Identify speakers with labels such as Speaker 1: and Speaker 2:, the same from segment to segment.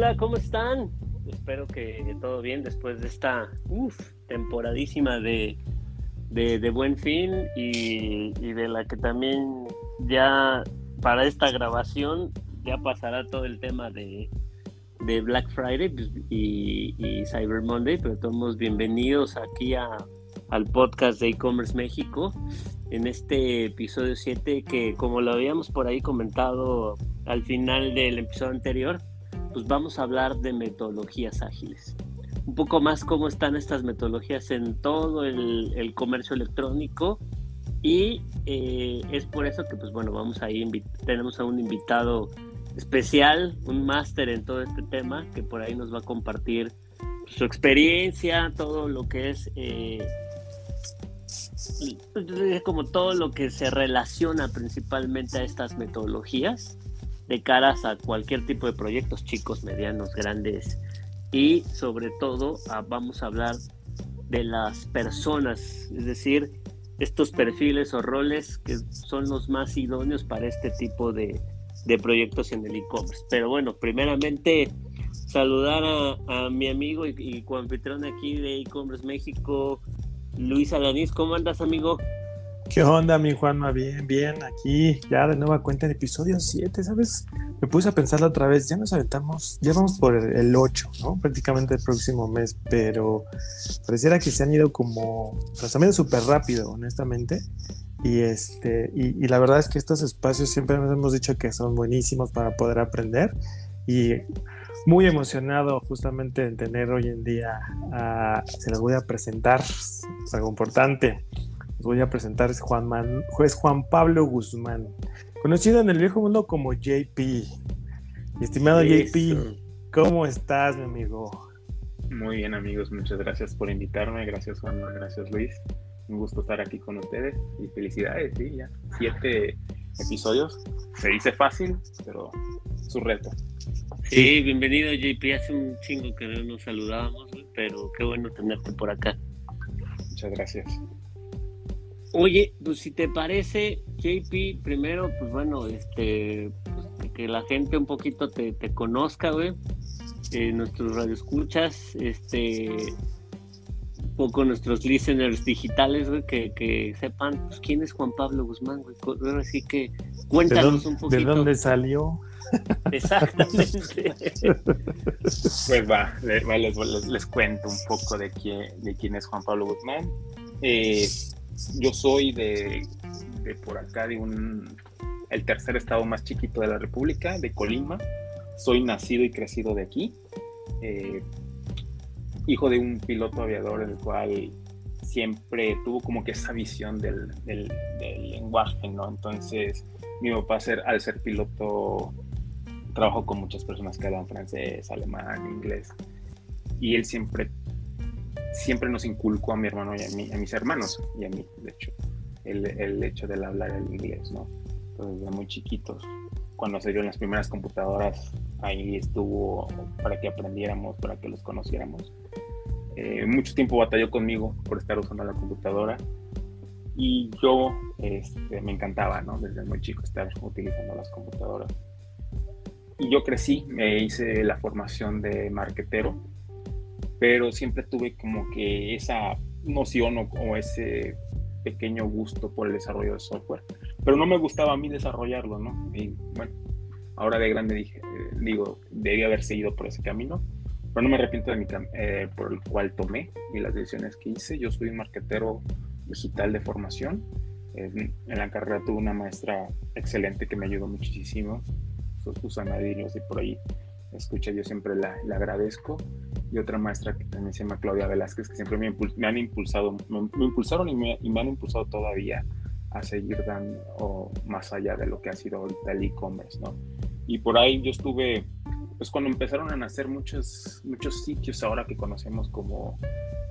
Speaker 1: hola, ¿cómo están? Espero que todo bien después de esta uf, temporadísima de, de, Buen Fin y, de la que también ya para esta grabación ya pasará todo el tema de, de Black Friday pues, y, Cyber Monday, pero todos bienvenidos aquí a, al podcast de e-commerce México en este episodio 7 que como lo habíamos por ahí comentado al final del episodio anterior, pues vamos a hablar de metodologías ágiles. Un poco más cómo están estas metodologías en todo el, comercio electrónico y eh, es por eso que pues bueno, vamos ahí, tenemos a un invitado especial, un máster en todo este tema que por ahí nos va a compartir su experiencia, todo lo que es... Eh, como todo lo que se relaciona principalmente a estas metodologías de caras a cualquier tipo de proyectos, chicos, medianos, grandes. Y sobre todo vamos a hablar de las personas, es decir, estos perfiles o roles que son los más idóneos para este tipo de, proyectos en el e-commerce. Pero bueno, primeramente saludar a, mi amigo y, y coanfitrión aquí de e-commerce México, Luis Alanís. ¿Cómo andas, amigo?
Speaker 2: ¿Qué onda, mi Juanma? Bien, bien, aquí ya de nueva cuenta en episodio 7, ¿sabes? Me puse a pensarlo otra vez, ya nos aventamos, ya vamos por el 8, ¿no? Prácticamente el próximo mes, pero pareciera que se han ido como, han ido súper rápido, honestamente. Y, este, y, la verdad es que estos espacios siempre nos hemos dicho que son buenísimos para poder aprender y muy emocionado justamente en tener hoy en día, se los voy a presentar, algo importante voy a presentar es Juan, Man, juez Juan Pablo Guzmán, conocido en el viejo mundo como JP. Estimado JP, ¿cómo estás, mi amigo?
Speaker 3: Muy bien, amigos, muchas gracias por invitarme. Gracias, Juan, gracias, Luis. Un gusto estar aquí con ustedes y felicidades, sí, ya siete episodios. Se dice fácil, pero es un reto.
Speaker 1: Sí, bienvenido, JP. Hace un chingo que no nos saludábamos, pero qué bueno tenerte por acá.
Speaker 3: Muchas gracias.
Speaker 1: Oye, pues si te parece, JP, primero, pues bueno, este, pues, que la gente un poquito te, conozca, güey, eh, nuestros radioescuchas, este, un poco nuestros listeners digitales, güey, que, sepan, pues, quién es Juan Pablo Guzmán, güey, así que cuéntanos un poquito.
Speaker 2: ¿De dónde salió?
Speaker 1: Exactamente.
Speaker 3: pues va, les, cuento un poco de quién, de quién es Juan Pablo Guzmán. Eh, yo soy de, por acá, de un, el tercer estado más chiquito de la República, de Colima. Soy nacido y crecido de aquí. Eh, hijo de un piloto aviador, el cual siempre tuvo como que esa visión del, lenguaje, ¿no? Entonces, mi papá, al ser piloto, trabajó con muchas personas que hablan francés, alemán, inglés. Y él siempre siempre nos inculcó a mi hermano y a, mí, a mis hermanos y a mí, de hecho, el, el hecho de hablar el inglés, ¿no? Entonces, desde muy chiquitos, cuando se dio las primeras computadoras, ahí estuvo para que aprendiéramos, para que los conociéramos. Eh, mucho tiempo batalló conmigo por estar usando la computadora y yo este, me encantaba, ¿no? Desde muy chico estar utilizando las computadoras. Y yo crecí, me hice la formación de marquetero pero siempre tuve como que esa noción o, ese pequeño gusto por el desarrollo de software. Pero no me gustaba a mí desarrollarlo, ¿no? Y bueno, ahora de grande dije, eh, digo, debía haber seguido por ese camino, pero no me arrepiento de mi eh, por el cual tomé y las decisiones que hice. Yo soy un marquetero digital de formación. En, la carrera tuve una maestra excelente que me ayudó muchísimo, Susana Díaz, y por ahí escucha, yo siempre la, la agradezco y otra maestra que también se llama Claudia Velázquez, que siempre me, han impulsado, me, impulsaron y me, y me, han impulsado todavía a seguir dando más allá de lo que ha sido ahorita el e-commerce, ¿no? Y por ahí yo estuve, pues cuando empezaron a nacer muchos, muchos sitios ahora que conocemos como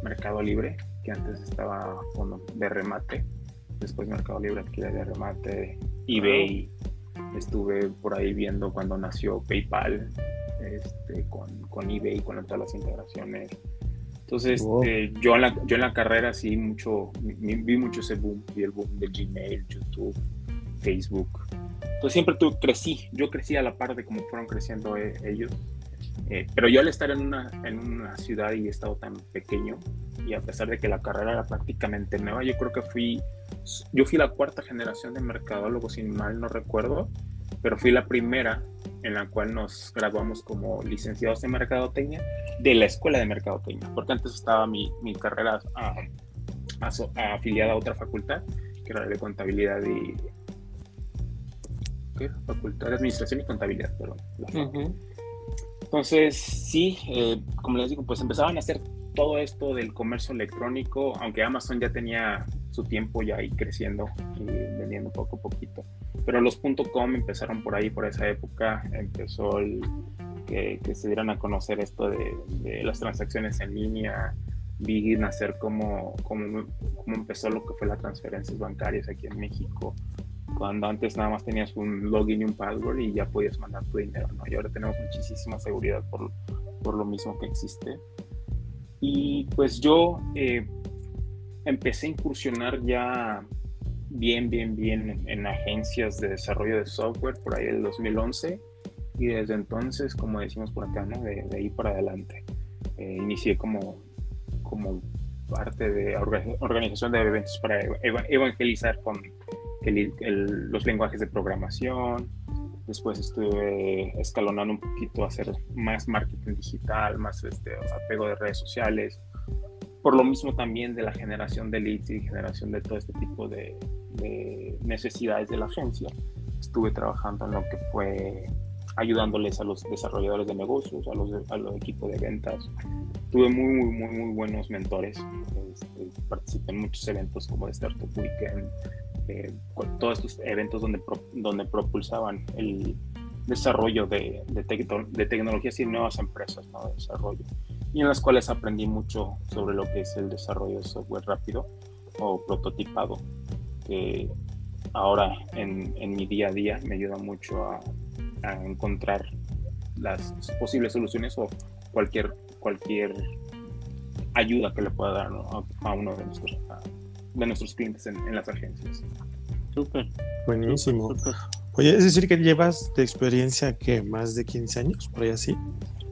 Speaker 3: Mercado Libre, que antes estaba bueno, de remate, después Mercado Libre adquiere de remate, eBay, estuve por ahí viendo cuando nació PayPal, este, con, con eBay, con todas las integraciones. Entonces, eh, yo, en la, yo en la carrera sí mucho, vi mucho ese boom, vi el boom de Gmail, YouTube, Facebook. Entonces siempre tú crecí, yo crecí a la par de cómo fueron creciendo eh, ellos. Eh, pero yo al estar en una, en una ciudad y estado tan pequeño, y a pesar de que la carrera era prácticamente nueva, yo creo que fui, yo fui la cuarta generación de mercadólogos, sin mal no recuerdo, pero fui la primera en la cual nos graduamos como licenciados en mercadotecnia de la escuela de mercadotecnia, porque antes estaba mi, mi carrera afiliada a otra facultad, que era de contabilidad y... ¿Qué? Facultad de Administración y Contabilidad, perdón. Entonces, sí, eh, como les digo, pues empezaban a hacer todo esto del comercio electrónico, aunque Amazon ya tenía su tiempo ya ahí creciendo y vendiendo poco a poquito. Pero los .com empezaron por ahí, por esa época, empezó el, que, se dieran a conocer esto de, las transacciones en línea, vi nacer cómo, cómo, cómo empezó lo que fue las transferencias bancarias aquí en México, cuando antes nada más tenías un login y un password y ya podías mandar tu dinero, ¿no? Y ahora tenemos muchísima seguridad por, por lo mismo que existe. Y pues yo eh, empecé a incursionar ya bien, bien, bien en, agencias de desarrollo de software por ahí del 2011 y desde entonces, como decimos por acá, ¿no? de, ahí para adelante. Eh, inicié como, como parte de organización de eventos para evangelizar con los lenguajes de programación. Después estuve escalonando un poquito a hacer más marketing digital, más este, apego de redes sociales. Por lo mismo también de la generación de leads y generación de todo este tipo de, necesidades de la agencia. Estuve trabajando en lo que fue ayudándoles a los desarrolladores de negocios, a los, a los equipos de ventas. Tuve muy, muy, muy, muy buenos mentores. Este, participé en muchos eventos como de Startup Weekend, todos estos eventos donde, donde propulsaban el desarrollo de, de, de, tecnologías y nuevas empresas de desarrollo, y en las cuales aprendí mucho sobre lo que es el desarrollo de software rápido o prototipado, que ahora en, en mi día a día me ayuda mucho a, a encontrar las posibles soluciones o cualquier, cualquier ayuda que le pueda dar a, uno de nuestros, de nuestros clientes en, las agencias.
Speaker 1: Súper.
Speaker 2: Buenísimo. Oye, es decir que llevas de experiencia que más de 15 años, por ahí así.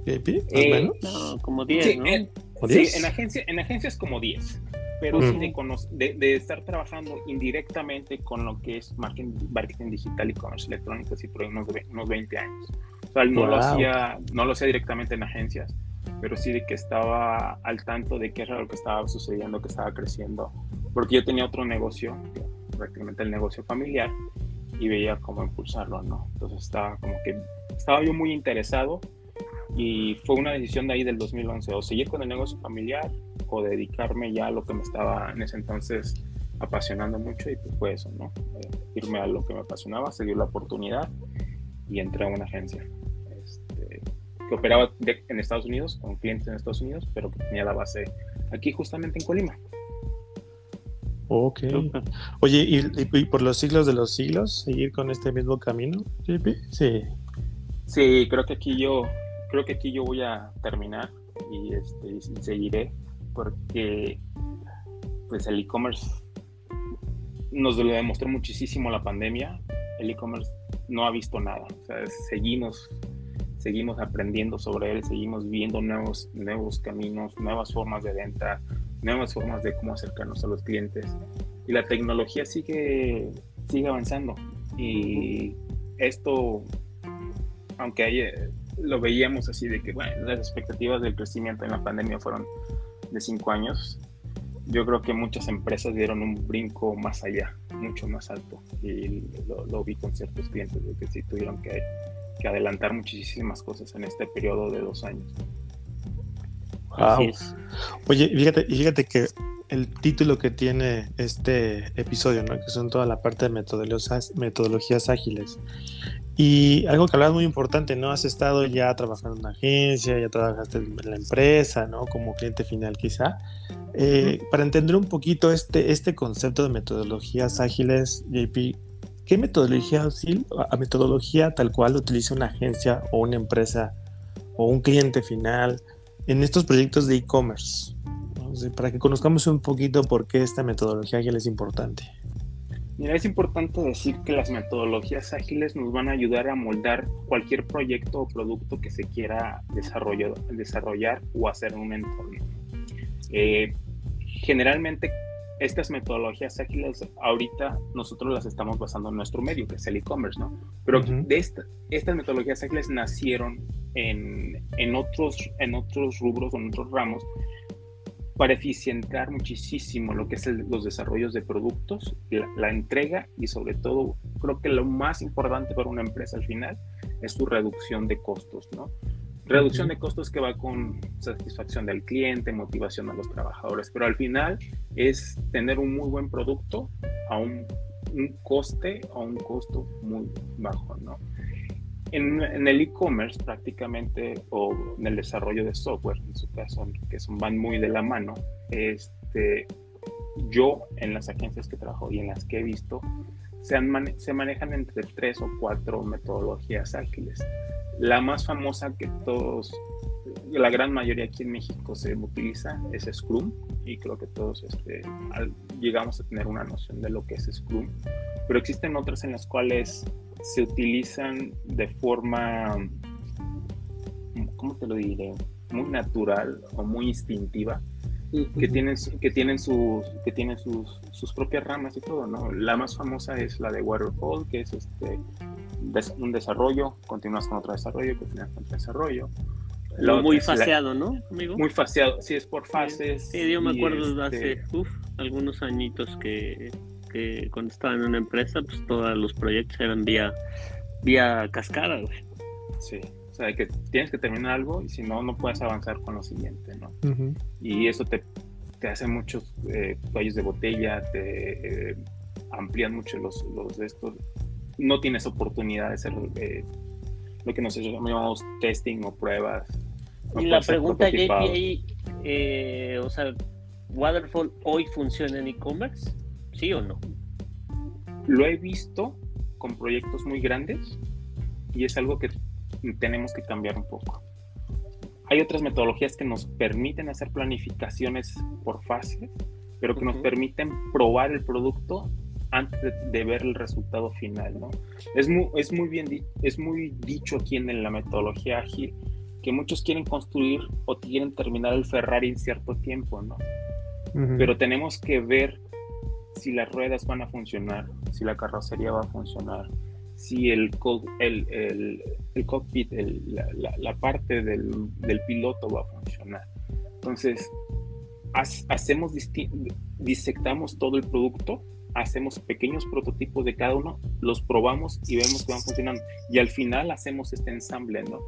Speaker 1: Eh, no, como 10, sí, En,
Speaker 3: sí, en, agencia, en agencias como 10. Pero sí de, de, estar trabajando indirectamente con lo que es marketing, marketing digital y comercio electrónico, sí, por unos, unos 20 años. O sea, no, lo hacía, no lo hacía directamente en agencias, pero sí de que estaba al tanto de qué era lo que estaba sucediendo, que estaba creciendo, porque yo tenía otro negocio, prácticamente el negocio familiar, y veía cómo impulsarlo, ¿no? Entonces estaba como que, estaba yo muy interesado y fue una decisión de ahí del 2011, o seguir con el negocio familiar o dedicarme ya a lo que me estaba en ese entonces apasionando mucho y pues fue eso, ¿no? Eh, irme a lo que me apasionaba, seguir la oportunidad y entré a una agencia que operaba en Estados Unidos, con clientes en Estados Unidos, pero que tenía la base aquí justamente en Colima.
Speaker 2: Ok. Oye, ¿y, por los siglos de los siglos seguir con este mismo camino? Sí.
Speaker 3: Sí, creo que aquí yo, creo que aquí yo voy a terminar y, este, seguiré porque pues el e-commerce nos lo demostró muchísimo la pandemia. El e-commerce no ha visto nada. O sea, seguimos seguimos aprendiendo sobre él, seguimos viendo nuevos, nuevos caminos, nuevas formas de venta, nuevas formas de cómo acercarnos a los clientes. Y la tecnología sigue, sigue avanzando. Y esto, aunque hay, lo veíamos así de que, bueno, las expectativas del crecimiento en la pandemia fueron de cinco años, yo creo que muchas empresas dieron un brinco más allá, mucho más alto. Y lo, lo vi con ciertos clientes de que sí tuvieron que que adelantar muchísimas cosas en este periodo de dos años.
Speaker 2: Oye, fíjate, fíjate que el título que tiene este episodio, ¿no? que son toda la parte de metodologías, metodologías ágiles. Y algo que hablas muy importante, ¿no? Has estado ya trabajando en una agencia, ya trabajaste en la empresa, ¿no? Como cliente final quizá. Eh, para entender un poquito este, este concepto de metodologías ágiles, JP, ¿Qué metodología a metodología tal cual utiliza una agencia o una empresa o un cliente final en estos proyectos de e-commerce? para que conozcamos un poquito por qué esta metodología ágil es importante.
Speaker 3: Mira, es importante decir que las metodologías ágiles nos van a ayudar a moldar cualquier proyecto o producto que se quiera desarrollar, o hacer en un entorno. Eh, generalmente estas metodologías ágiles ahorita nosotros las estamos basando en nuestro medio, que es el e-commerce, ¿no? Pero de estas metodologías ágiles nacieron en, en, otros, en otros rubros o en otros ramos para eficientar muchísimo lo que es los desarrollos de productos, la, entrega y sobre todo creo que lo más importante para una empresa al final es su reducción de costos, ¿no? Reducción de costos que va con satisfacción del cliente, motivación a los trabajadores, pero al final es tener un muy buen producto a un, un coste, a un costo muy bajo, ¿no? En, el e-commerce prácticamente, o en el desarrollo de software, en su caso, que son, van muy de la mano, este, yo en las agencias que trabajo y en las que he visto, se, manejan entre tres o cuatro metodologías ágiles. La más famosa que todos, la gran mayoría aquí en México se utiliza es Scrum y creo que todos este, llegamos a tener una noción de lo que es Scrum, pero existen otras en las cuales se utilizan de forma, ¿cómo te lo diré? Muy natural o muy instintiva, que tienen, que tienen, sus, que tienen sus, sus, propias ramas y todo, ¿no? La más famosa es la de Waterfall, que es este, un desarrollo, continúas con otro desarrollo, continúas con otro desarrollo.
Speaker 1: muy faseado, ¿no, amigo?
Speaker 3: Muy faseado, sí, es por fases.
Speaker 1: Sí, yo me acuerdo hace este algunos añitos que que cuando estaba en una empresa, pues todos los proyectos eran vía, vía cascada, güey.
Speaker 3: Sí, sea, que tienes que terminar algo y si no, no puedes avanzar con lo siguiente, ¿no? Y eso te, te hace muchos eh, de botella, te eh, amplían mucho los, los de estos. No tienes oportunidad de hacer eh, lo que nosotros llamamos testing o pruebas.
Speaker 1: y la pregunta, JP, eh, o sea, Waterfall hoy funciona en e-commerce? ¿Sí o no?
Speaker 3: Lo he visto con proyectos muy grandes y es algo que tenemos que cambiar un poco. Hay otras metodologías que nos permiten hacer planificaciones por fases, pero que nos permiten probar el producto antes de, ver el resultado final, ¿no? Es muy, es muy bien es muy dicho aquí en la metodología ágil que muchos quieren construir o quieren terminar el Ferrari en cierto tiempo, ¿no? Pero tenemos que ver si las ruedas van a funcionar, si la carrocería va a funcionar, si el, el, el, cockpit, la, parte del, piloto va a funcionar. Entonces, hacemos disectamos todo el producto, hacemos pequeños prototipos de cada uno, los probamos y vemos que van funcionando. Y al final hacemos este ensamble, ¿no?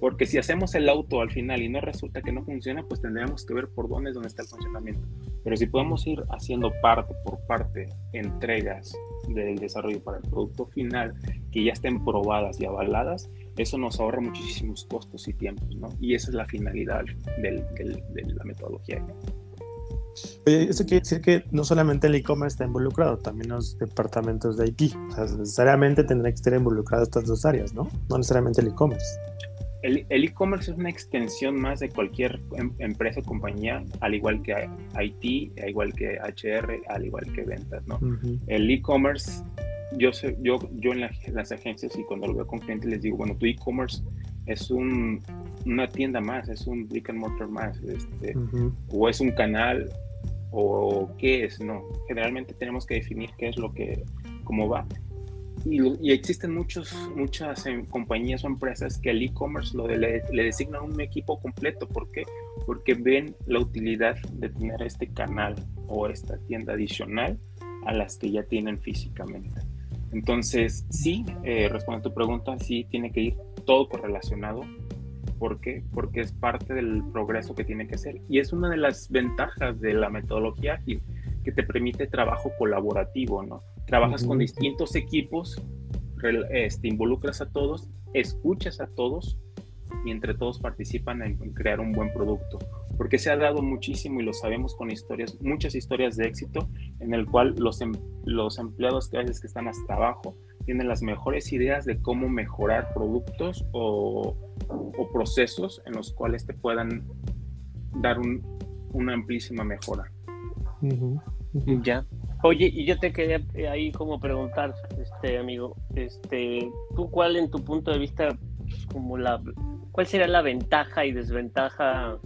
Speaker 3: Porque si hacemos el auto al final y no resulta que no funciona, pues tendríamos que ver por dónde es donde está el funcionamiento. Pero si podemos ir haciendo parte por parte entregas del desarrollo para el producto final que ya estén probadas y avaladas, eso nos ahorra muchísimos costos y tiempos, ¿no? Y esa es la finalidad del, de la metodología.
Speaker 2: Oye, eso quiere decir que no solamente el e-commerce está involucrado, también los departamentos de IT. O sea, necesariamente tendrán que estar involucrados estas dos áreas, ¿no? No necesariamente el e-commerce
Speaker 3: el e-commerce es una extensión más de cualquier em, empresa o compañía, al igual que IT, al igual que HR, al igual que ventas, ¿no? El e-commerce, yo, sé, yo, yo en las agencias y cuando lo veo con clientes les digo, bueno, tu e-commerce es un, una tienda más, es un brick and mortar más, este, o es un canal, o qué es, no. Generalmente tenemos que definir qué es lo que, cómo va y, existen muchos, muchas eh, compañías o empresas que al e-commerce le, le, designan un equipo completo. ¿Por qué? Porque ven la utilidad de tener este canal o esta tienda adicional a las que ya tienen físicamente. Entonces, sí, eh, a tu pregunta, sí tiene que ir todo correlacionado. ¿Por qué? Porque es parte del progreso que tiene que ser. Y es una de las ventajas de la metodología ágil, que te permite trabajo colaborativo, ¿no? Trabajas con distintos equipos, este, involucras a todos, escuchas a todos y entre todos participan en, crear un buen producto. Porque se ha dado muchísimo y lo sabemos con historias, muchas historias de éxito en el cual los, em, los empleados que a veces que están hasta abajo tienen las mejores ideas de cómo mejorar productos o, o procesos en los cuales te puedan dar un, una amplísima mejora.
Speaker 1: Ya. Oye, y yo te quería eh, ahí como preguntar, este amigo, este, tú cuál en tu punto de vista, pues, como la, cuál sería la ventaja y desventaja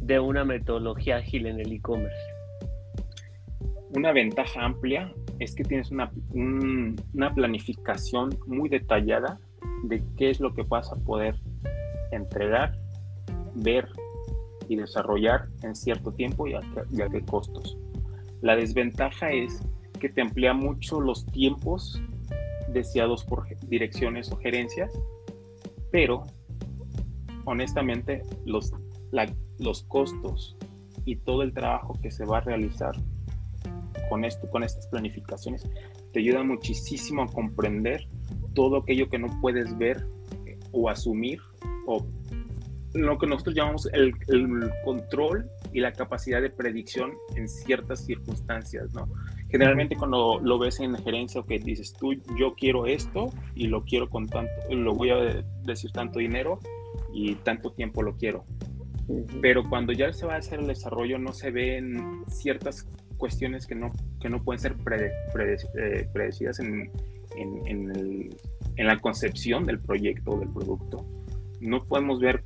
Speaker 1: de una metodología ágil en el e-commerce?
Speaker 3: Una ventaja amplia es que tienes una, una planificación muy detallada de qué es lo que vas a poder entregar, ver y desarrollar en cierto tiempo y a, qué costos. La desventaja es que te amplía mucho los tiempos deseados por direcciones o gerencias, pero honestamente los, los costos y todo el trabajo que se va a realizar con esto, con estas planificaciones, te ayuda muchísimo a comprender todo aquello que no puedes ver o asumir o lo que nosotros llamamos el, control y la capacidad de predicción en ciertas circunstancias, ¿no? Generalmente cuando lo ves en gerencia o que dices tú, yo quiero esto y lo quiero con tanto, lo voy a decir tanto dinero y tanto tiempo lo quiero. Pero cuando ya se va a hacer el desarrollo no se ven ciertas cuestiones que no, que no pueden ser eh, predecidas en, en, en, en la concepción del proyecto o del producto. No podemos ver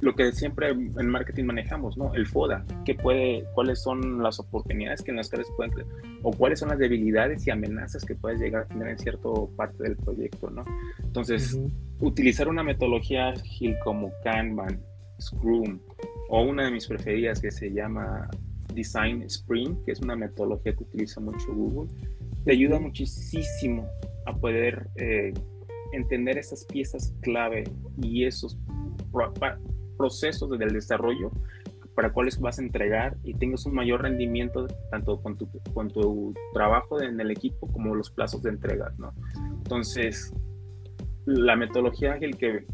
Speaker 3: lo que siempre en marketing manejamos, ¿no? El FODA, ¿qué puede, cuáles son las oportunidades que en las cuales pueden o cuáles son las debilidades y amenazas que puedes llegar a tener en cierta parte del proyecto, ¿no? Entonces, utilizar una metodología ágil como Kanban, Scrum o una de mis preferidas que se llama Design Sprint, que es una metodología que utiliza mucho Google, te ayuda muchísimo a poder eh, entender esas piezas clave y esos procesos del desarrollo para cuáles vas a entregar y tengas un mayor rendimiento tanto con tu, con tu trabajo en el equipo como los plazos de entrega, ¿no? Entonces, la metodología ágil que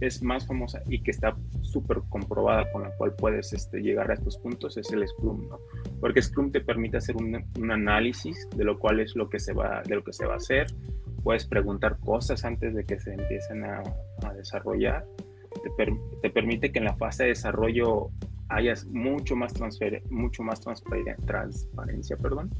Speaker 3: es más famosa y que está súper comprobada con la cual puedes este, llegar a estos puntos es el Scrum, ¿no? Porque Scrum te permite hacer un, un, análisis de lo cual es lo que se va, de lo que se va a hacer. Puedes preguntar cosas antes de que se empiecen a, a desarrollar. Te, te, permite que en la fase de desarrollo hayas mucho más, transfer mucho más transparencia perdón,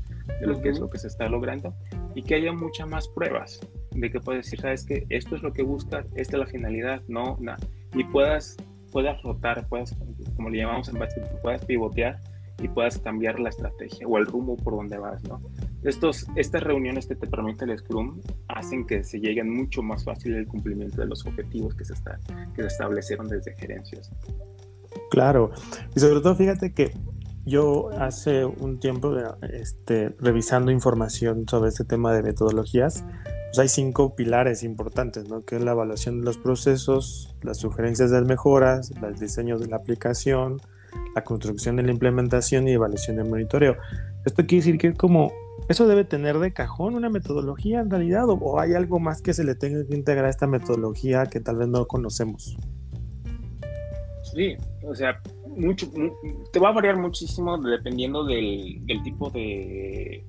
Speaker 3: de lo que es lo que se está logrando y que haya muchas más pruebas de que puedes decir, sabes que esto es lo que buscas, esta es la finalidad, no, nada, y puedas, puedas rotar, puedas, como le llamamos en básquet, puedas pivotear y puedas cambiar la estrategia o el rumbo por donde vas, ¿no? Estos, estas reuniones que te permite el Scrum hacen que se lleguen mucho más fácil el cumplimiento de los objetivos que se, está, que se establecieron desde gerencias.
Speaker 2: Claro, y sobre todo fíjate que yo hace un tiempo este, revisando información sobre este tema de metodologías, pues hay cinco pilares importantes, ¿no? que es la evaluación de los procesos, las sugerencias de mejoras, los diseños de la aplicación, la construcción de la implementación y evaluación de monitoreo. Esto quiere decir que como eso debe tener de cajón una metodología en realidad o, hay algo más que se le tenga que integrar a esta metodología que tal vez no conocemos.
Speaker 3: Sí, o sea, mucho, te va a variar muchísimo dependiendo del, tipo de,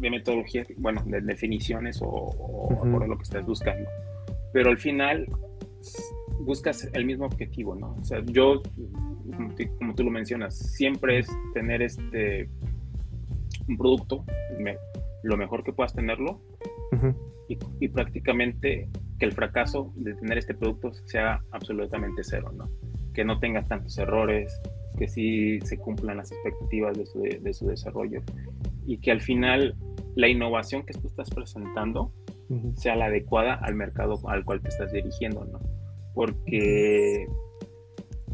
Speaker 3: de metodología, bueno, de definiciones o, por lo que estás buscando. Pero al final buscas el mismo objetivo, ¿no? O sea, yo, como, tú lo mencionas, siempre es tener este un producto, lo mejor que puedas tenerlo, y, prácticamente que el fracaso de tener este producto sea absolutamente cero, ¿no? Que no tenga tantos errores, que sí se cumplan las expectativas de su, de, su desarrollo y que al final la innovación que tú estás presentando sea la adecuada al mercado al cual te estás dirigiendo, ¿no? Porque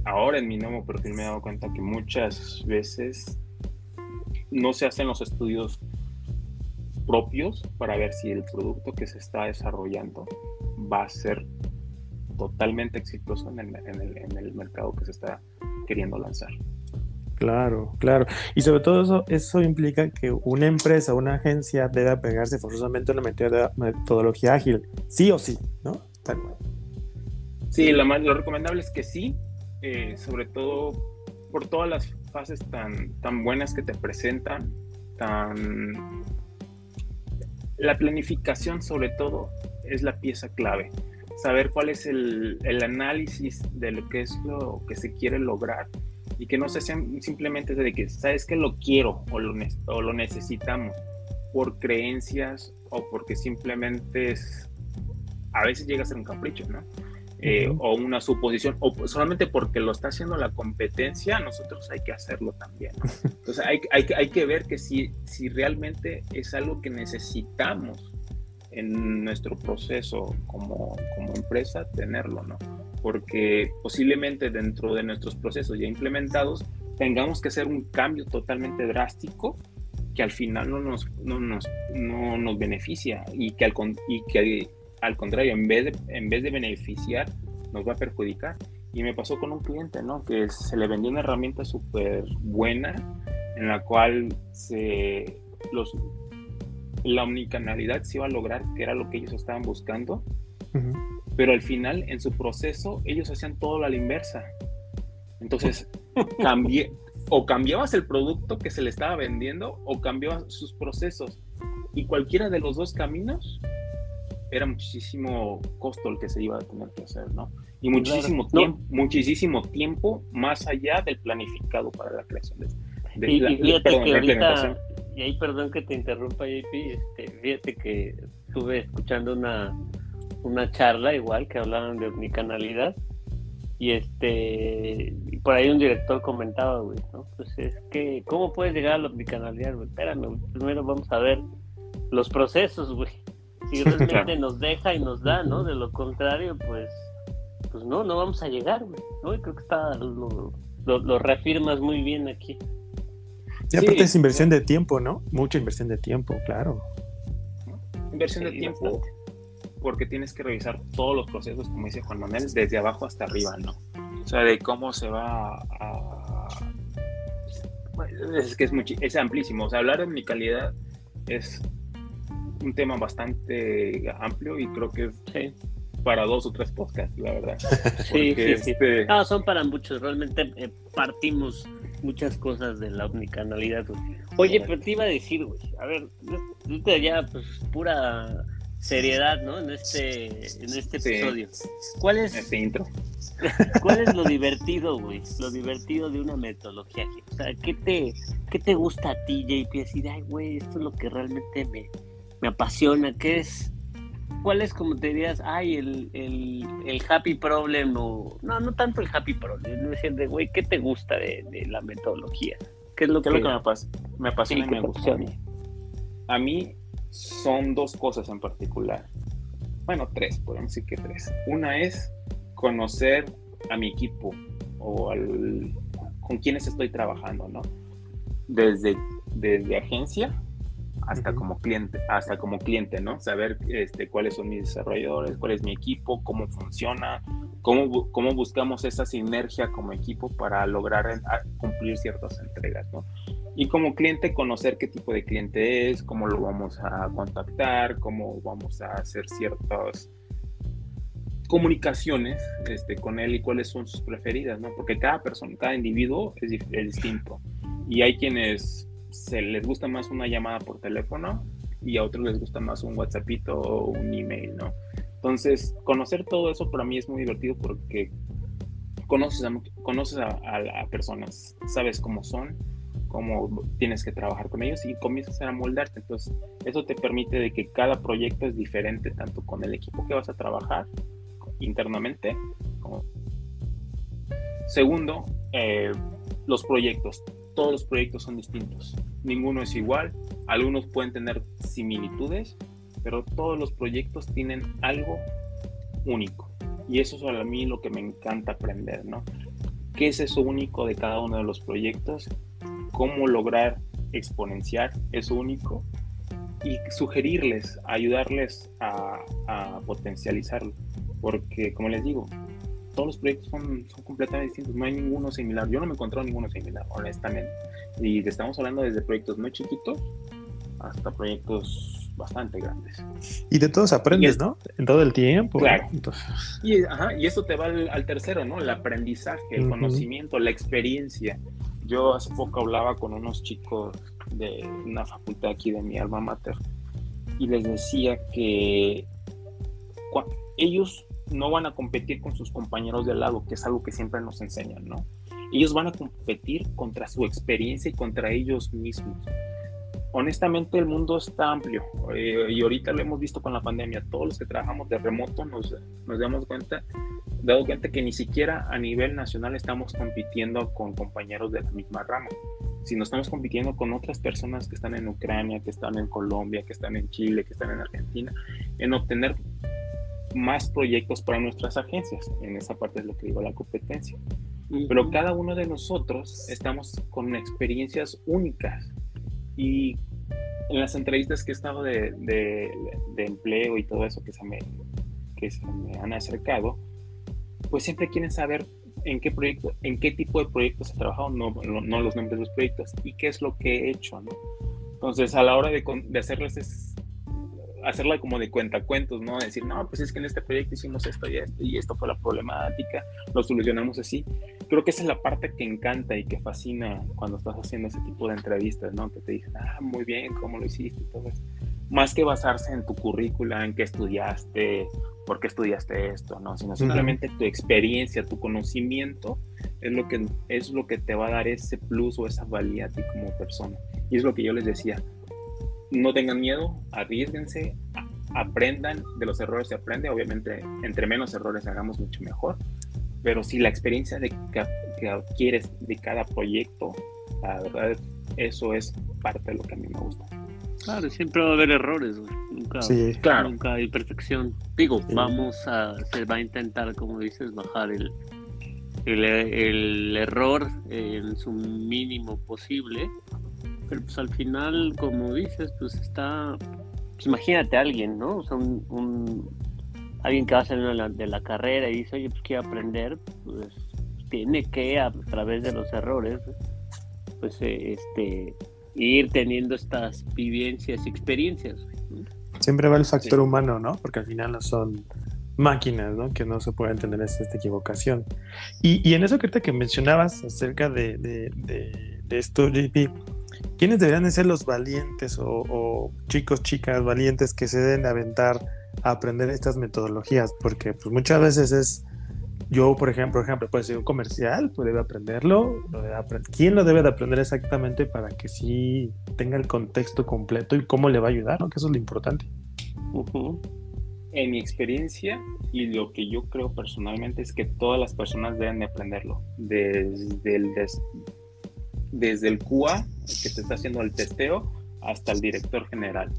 Speaker 3: ahora en mi nuevo perfil me he dado cuenta que muchas veces no se hacen los estudios propios para ver si el producto que se está desarrollando va a ser totalmente exitoso en el, mercado que se está queriendo lanzar.
Speaker 2: Claro, claro. Y sobre todo eso, eso implica que una empresa, una agencia debe apegarse forzosamente a una metodología ágil, sí o sí, ¿no?
Speaker 3: Sí, lo, más, lo recomendable es que sí, eh, sobre todo por todas las fases tan, tan buenas que te presentan, tan... La planificación sobre todo es la pieza clave. Saber cuál es el, el análisis de lo que es lo que se quiere lograr y que no se sean simplemente de que, ¿sabes que Lo quiero o lo, o lo necesitamos por creencias o porque simplemente es, a veces llega a ser un capricho, ¿no? Eh, o una suposición, o solamente porque lo está haciendo la competencia, nosotros hay que hacerlo también. Entonces hay, hay, hay que ver que si, si realmente es algo que necesitamos en nuestro proceso como, como empresa, tenerlo, ¿no? Porque posiblemente dentro de nuestros procesos ya implementados tengamos que hacer un cambio totalmente drástico que al final no nos, no nos, no nos beneficia y que, al, y que al contrario, en vez, de, en vez de beneficiar, nos va a perjudicar. Y me pasó con un cliente, ¿no? Que se le vendió una herramienta súper buena en la cual se, los, la omnicanalidad se iba a lograr, que era lo que ellos estaban buscando. Pero al final, en su proceso, ellos hacían todo a la inversa. Entonces, cambié, o cambiabas el producto que se le estaba vendiendo o cambiabas sus procesos. Y cualquiera de los dos caminos era muchísimo costo el que se iba a tener que hacer, ¿no? Y muchísimo tiempo, muchísimo tiempo más allá del planificado para la creación de,
Speaker 1: y, fíjate que ahorita, y ahí perdón que te interrumpa JP, este, fíjate que estuve escuchando una, una charla igual que hablaban de omnicanalidad y este por ahí un director comentaba, güey, ¿no? Pues es que, ¿cómo puedes llegar a la omnicanalidad, güey? Espérame, primero vamos a ver los procesos, güey si realmente nos deja y nos da, ¿no? De lo contrario, pues, pues no, no vamos a llegar, güey. ¿no? creo que está, lo, lo, reafirmas muy bien aquí.
Speaker 2: Y aparte es inversión de tiempo, ¿no? Mucha inversión de tiempo, claro.
Speaker 3: Inversión de tiempo porque tienes que revisar todos los procesos, como dice Juan Manuel, desde abajo hasta arriba, ¿no? O sea, de cómo se va a... Es que es, es amplísimo. O sea, hablar de mi calidad es un tema bastante amplio y creo que es para dos o tres podcasts, la verdad.
Speaker 1: sí, sí, sí. Este no, son para muchos. Realmente eh, partimos muchas cosas de la omnicanalidad. Oye, pero te iba a decir, güey, a ver, ya pues pura seriedad, ¿no? En este, en este episodio. ¿Cuál es,
Speaker 3: este intro.
Speaker 1: ¿Cuál es lo divertido, güey? Lo divertido de una metodología. O sea, ¿qué te, qué te gusta a ti, JP? Decir, ay, güey, esto es lo que realmente me, me apasiona, ¿qué es? ¿Cuál es, como te dirías, ay, el, el, happy problem? O, no, no tanto el happy problem, es decir, de, güey, ¿qué te gusta de, la metodología? ¿Qué es lo, que,
Speaker 3: me, me apasiona y me gusta? A mí son dos cosas en particular. Bueno, tres, podemos decir que tres. Una es conocer a mi equipo o al, con quienes estoy trabajando, ¿no? Desde, desde agencia hasta como cliente, hasta como cliente, ¿no? Saber este, cuáles son mis desarrolladores, cuál es mi equipo, cómo funciona, cómo, cómo buscamos esa sinergia como equipo para lograr cumplir ciertas entregas, ¿no? Y como cliente, conocer qué tipo de cliente es, cómo lo vamos a contactar, cómo vamos a hacer ciertas comunicaciones este, con él y cuáles son sus preferidas, ¿no? Porque cada persona, cada individuo es, es distinto. Y hay quienes se les gusta más una llamada por teléfono y a otros les gusta más un WhatsAppito o un email, ¿no? Entonces, conocer todo eso para mí es muy divertido porque conoces a, conoces a, personas, sabes cómo son, cómo tienes que trabajar con ellos y comienzas a moldarte. Entonces, eso te permite de que cada proyecto es diferente, tanto con el equipo que vas a trabajar internamente como... Segundo, eh, los proyectos todos los proyectos son distintos. Ninguno es igual. Algunos pueden tener similitudes, pero todos los proyectos tienen algo único. Y eso es a mí lo que me encanta aprender, ¿no? ¿Qué es eso único de cada uno de los proyectos? ¿Cómo lograr exponenciar eso único? Y sugerirles, ayudarles a, a potencializarlo. Porque, como les digo, todos los proyectos son, son, completamente distintos, no hay ninguno similar. Yo no me encontré ninguno similar, honestamente. Y estamos hablando desde proyectos muy chiquitos hasta proyectos bastante grandes.
Speaker 2: Y de todos aprendes, ¿no? En todo el tiempo.
Speaker 3: Claro. Y, ajá, y eso te va al, tercero, ¿no? El aprendizaje, el conocimiento, la experiencia. Yo hace poco hablaba con unos chicos de una facultad aquí de mi alma mater y les decía que ellos no van a competir con sus compañeros de lado, que es algo que siempre nos enseñan, ¿no? ellos van a competir contra su experiencia y contra ellos mismos. Honestamente el mundo está amplio eh, y ahorita lo hemos visto con la pandemia. Todos los que trabajamos de remoto nos, nos damos cuenta, dado cuenta que ni siquiera a nivel nacional estamos compitiendo con compañeros de la misma rama sino estamos compitiendo con otras personas que están en Ucrania, que están en Colombia, que están en Chile, que están en Argentina, en obtener más proyectos para nuestras agencias. En esa parte es lo que digo la competencia. Pero cada uno de nosotros estamos con experiencias únicas y en las entrevistas que he estado de, de, de empleo y todo eso que se, me, que se me han acercado, pues siempre quieren saber en qué proyecto, en qué tipo de proyectos he trabajado, no, no, los nombres de los proyectos y qué es lo que he hecho, ¿no? Entonces, a la hora de, de hacerles es hacerla como de cuentacuentos, ¿no? Decir, no, pues es que en este proyecto hicimos esto y esto, y esto fue la problemática, lo solucionamos así. Creo que esa es la parte que encanta y que fascina cuando estás haciendo ese tipo de entrevistas, ¿no? Que te dicen, ah, muy bien, ¿cómo lo hiciste? Eso. Más que basarse en tu currícula, en qué estudiaste, por qué estudiaste esto, ¿no? Sino simplemente tu experiencia, tu conocimiento es lo, que, es lo que te va a dar ese plus o esa valía a ti como persona. Y es lo que yo les decía, no tengan miedo, arriesguense, aprendan, de los errores se aprende, obviamente entre menos errores hagamos mucho mejor, pero si la experiencia de que, adquieres de cada proyecto, la verdad, eso es parte de lo que a mí me gusta.
Speaker 1: Claro, siempre va a haber errores, Nunca, claro. nunca hay perfección. Digo, vamos a, se va a intentar, como dices, bajar el, el, el error en su mínimo posible pero pues al final, como dices, pues está, pues imagínate a alguien, ¿no? O sea, un, alguien que va a salir de la, carrera y dice, oye, pues quiero aprender, pues tiene que a través de los errores, pues este, ir teniendo estas vivencias y experiencias.
Speaker 2: Siempre va el factor humano, ¿no? Porque al final no son máquinas, ¿no? Que no se pueden tener esta, equivocación. Y, en eso que que mencionabas acerca de, de, de, de esto, JP, ¿quiénes deberían de ser los valientes o, chicos, chicas valientes que se deben de aventar a aprender estas metodologías? Porque pues muchas veces es, yo por ejemplo, ejemplo puede ser un comercial, pues debe aprenderlo, ¿quién lo debe de aprender exactamente para que sí tenga el contexto completo y cómo le va a ayudar? ¿no? Que eso es lo importante.
Speaker 3: En mi experiencia y lo que yo creo personalmente es que todas las personas deben de aprenderlo, desde el, desde el QA, que te está haciendo el testeo, hasta el director general.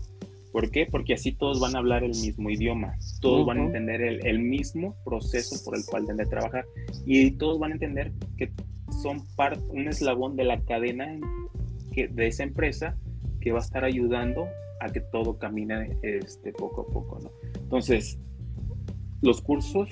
Speaker 3: ¿Por qué? Porque así todos van a hablar el mismo idioma, todos van a entender el, mismo proceso por el cual deben de trabajar y todos van a entender que son parte, un eslabón de la cadena que, de esa empresa que va a estar ayudando a que todo camine este, poco a poco. ¿no? Entonces, los cursos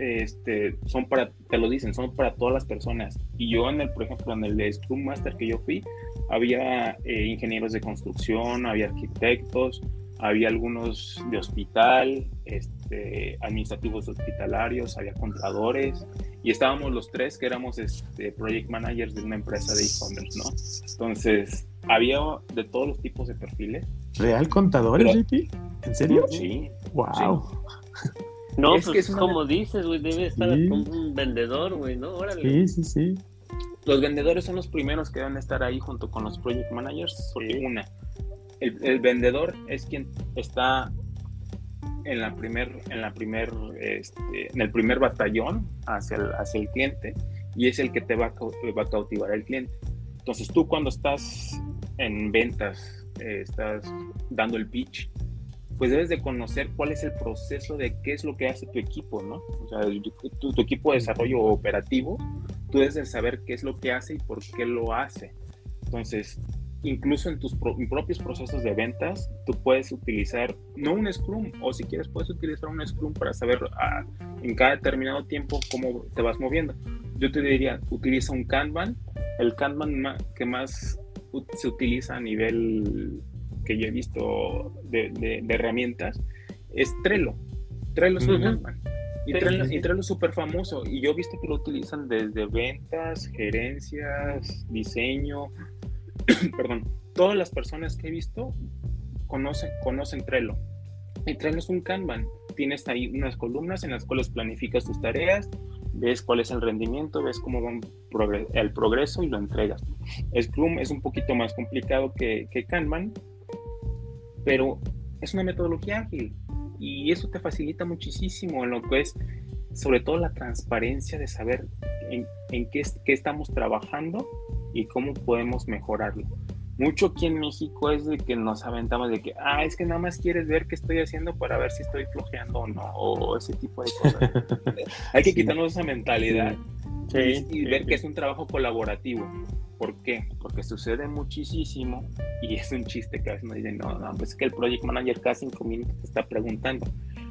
Speaker 3: este, son para, te lo dicen, son para todas las personas. Y yo en el, por ejemplo, en el de Scrum Master que yo fui, había eh, ingenieros de construcción, había arquitectos, había algunos de hospital, este, administrativos hospitalarios, había contadores, y estábamos los tres que éramos este, project managers de una empresa de e-commerce, ¿no? Entonces, había de todos los tipos de perfiles.
Speaker 2: ¿Real contadores, ¿En serio?
Speaker 3: Sí.
Speaker 2: Wow.
Speaker 1: No, es pues que es como dices, güey, debe estar como un vendedor, güey, ¿no?
Speaker 2: Sí, sí, sí.
Speaker 3: Los vendedores son los primeros que deben estar ahí junto con los project managers, porque una, el, vendedor es quien está en la primer, en la primer, este, en el primer batallón hacia el, hacia el cliente y es el que te va a, va a cautivar al cliente. Entonces tú cuando estás en ventas, eh, estás dando el pitch, pues debes de conocer cuál es el proceso de qué es lo que hace tu equipo, ¿no? O sea, tu, equipo de desarrollo operativo, tú debes de saber qué es lo que hace y por qué lo hace. Entonces, incluso en tus propios procesos de ventas, tú puedes utilizar, no un Scrum, o si quieres puedes utilizar un Scrum para saber ah, en cada determinado tiempo cómo te vas moviendo. Yo te diría, utiliza un Kanban, el Kanban que más se utiliza a nivel que yo he visto de, herramientas es Trello. Trello es un y Trello, y Trello es súper famoso y yo he visto que lo utilizan desde ventas, gerencias, diseño, perdón, todas las personas que he visto conocen, conocen Trello. Y Trello es un Kanban. Tienes ahí unas columnas en las cuales planificas tus tareas, ves cuál es el rendimiento, ves cómo va el progreso y lo entregas. Scrum es un poquito más complicado que, que Kanban, pero es una metodología ágil y eso te facilita muchísimo en lo que es sobre todo la transparencia de saber en, qué, qué, estamos trabajando y cómo podemos mejorarlo. Mucho aquí en México es de que nos aventamos de que, ah, es que nada más quieres ver qué estoy haciendo para ver si estoy flojeando o no, o ese tipo de cosas. Hay que quitarnos esa mentalidad y, ver que es un trabajo colaborativo. ¿Por qué? Porque sucede muchísimo y es un chiste que a veces nos dicen, no, no, pues es que el project manager cada cinco minutos te está preguntando.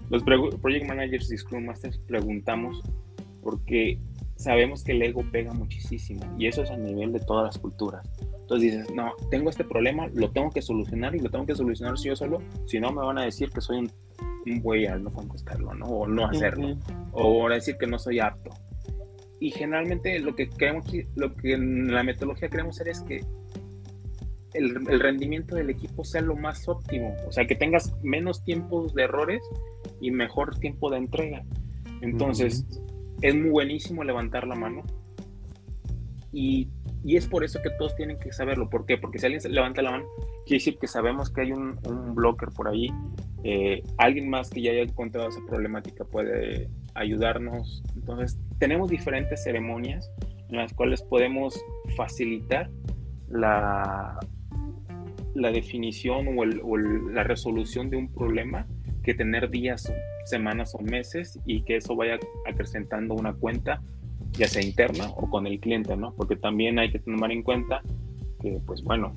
Speaker 3: Los project managers y Scrum Masters preguntamos porque sabemos que el ego pega muchísimo y eso es a nivel de todas las culturas. Entonces dices, no, tengo este problema, lo tengo que solucionar y lo tengo que solucionar si yo solo, si no me van a decir que soy un, un güey al no contestarlo, ¿no? O no hacerlo, o van a decir que no soy apto. Y generalmente lo que queremos, lo que en la metodología queremos hacer es que el, el, rendimiento del equipo sea lo más óptimo, o sea, que tengas menos tiempos de errores y mejor tiempo de entrega. Entonces, es muy buenísimo levantar la mano y, y, es por eso que todos tienen que saberlo. ¿Por qué? Porque si alguien levanta la mano, quiere decir que sabemos que hay un, blocker por ahí. Eh, alguien más que ya haya encontrado esa problemática puede ayudarnos. Entonces, tenemos diferentes ceremonias en las cuales podemos facilitar la, la definición o la resolución de un problema que tener días, semanas o meses y que eso vaya acrecentando una cuenta, ya sea interna o con el cliente, ¿no? Porque también hay que tomar en cuenta que, pues bueno,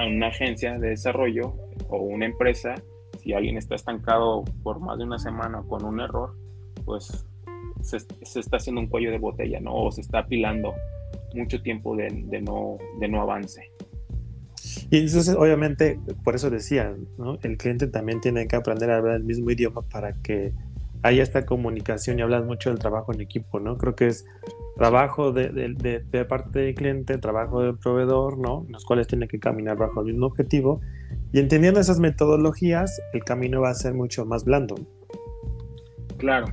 Speaker 3: en una agencia de desarrollo o una empresa, si alguien está estancado por más de una semana con un error, pues se, está haciendo un cuello de botella, ¿no? O se está apilando mucho tiempo de, de no, de no avance.
Speaker 2: Y entonces, obviamente, por eso decía, ¿no? El cliente también tiene que aprender a hablar el mismo idioma para que haya esta comunicación y hablas mucho del trabajo en equipo, ¿no? Creo que es trabajo de, de, de, parte del cliente, trabajo del proveedor, ¿no? Los cuales tienen que caminar bajo el mismo objetivo. Y entendiendo esas metodologías, el camino va a ser mucho más blando.
Speaker 3: Claro.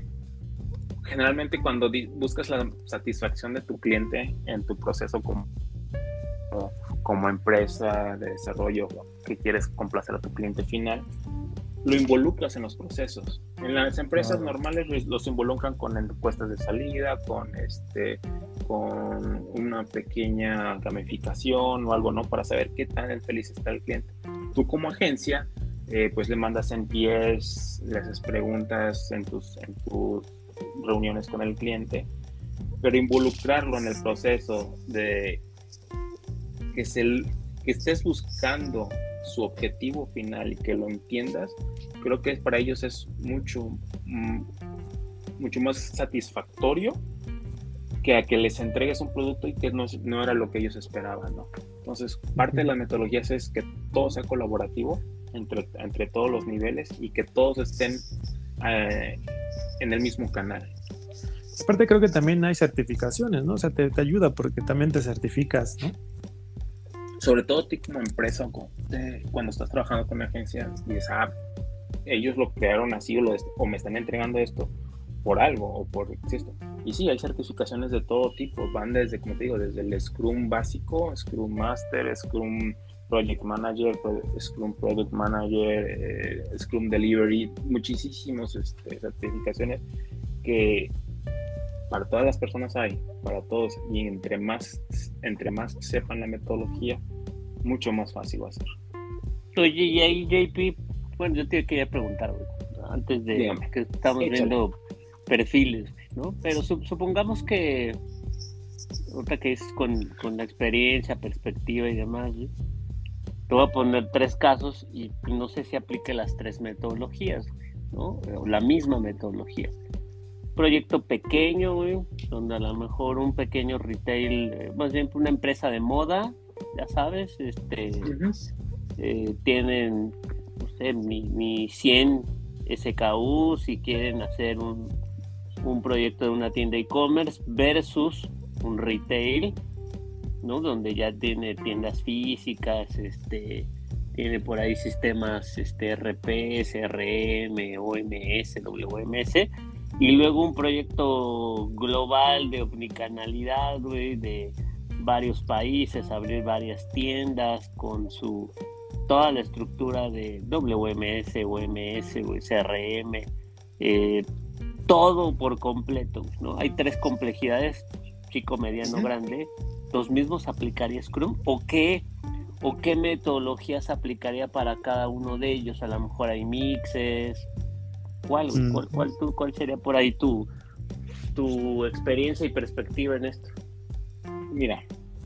Speaker 3: Generalmente cuando buscas la satisfacción de tu cliente en tu proceso como como empresa de desarrollo que quieres complacer a tu cliente final, lo involucras en los procesos. En las empresas normales los involucran con encuestas de salida, con este, con una pequeña gamificación o algo, ¿no? Para saber qué tan feliz está el cliente. Tú como agencia, eh, pues le mandas en pies, le haces preguntas en tus, en tus reuniones con el cliente, pero involucrarlo en el proceso de que, se, que estés buscando su objetivo final y que lo entiendas, creo que para ellos es mucho, mm, mucho más satisfactorio que a que les entregues un producto y que no, no era lo que ellos esperaban, ¿no? Entonces, parte de las metodologías es que todo sea colaborativo entre, entre todos los niveles y que todos estén eh, en el mismo canal.
Speaker 2: Aparte creo que también hay certificaciones, ¿no? O sea, te, te ayuda porque también te certificas, ¿no?
Speaker 3: Sobre todo tú como empresa cuando estás trabajando con una agencia y dices, ah, ellos lo crearon así o, o me están entregando esto por algo o por esto. Y sí, hay certificaciones de todo tipo, van desde, como te digo, desde el Scrum básico, Scrum Master, Scrum Project Manager, Scrum Product Manager, eh, Scrum Delivery, muchísimas este, certificaciones que para todas las personas hay, para todos, y entre más, entre más sepan la metodología, mucho más fácil va a ser.
Speaker 1: Oye, y ahí JP, bueno, yo te quería preguntar, antes de que estamos viendo perfiles, ¿no? Pero supongamos que, otra que es con, con, la experiencia, perspectiva y demás, te voy a poner tres casos y no sé si aplique las tres metodologías, ¿no? O la misma metodología proyecto pequeño, donde a lo mejor un pequeño retail, eh, más bien una empresa de moda, ya sabes, este, eh, tienen, no sé, mi, 100 SKU si quieren hacer un, un proyecto de una tienda e-commerce versus un retail, ¿no? Donde ya tiene tiendas físicas, este, tiene por ahí sistemas este, RP, CRM, OMS, WMS, Y luego un proyecto global de omnicanalidad, güey, de varios países, abrir varias tiendas con su toda la estructura de WMS, OMS, CRM, eh, todo por completo, ¿no? Hay tres complejidades, chico, mediano, grande. ¿Los mismos aplicaría Scrum? ¿O qué, ¿O qué metodologías aplicaría para cada uno de ellos? A lo mejor hay mixes. ¿Cuál, mm. cuál, cuál sería por ahí tu, tu experiencia y perspectiva en esto?
Speaker 3: Mira,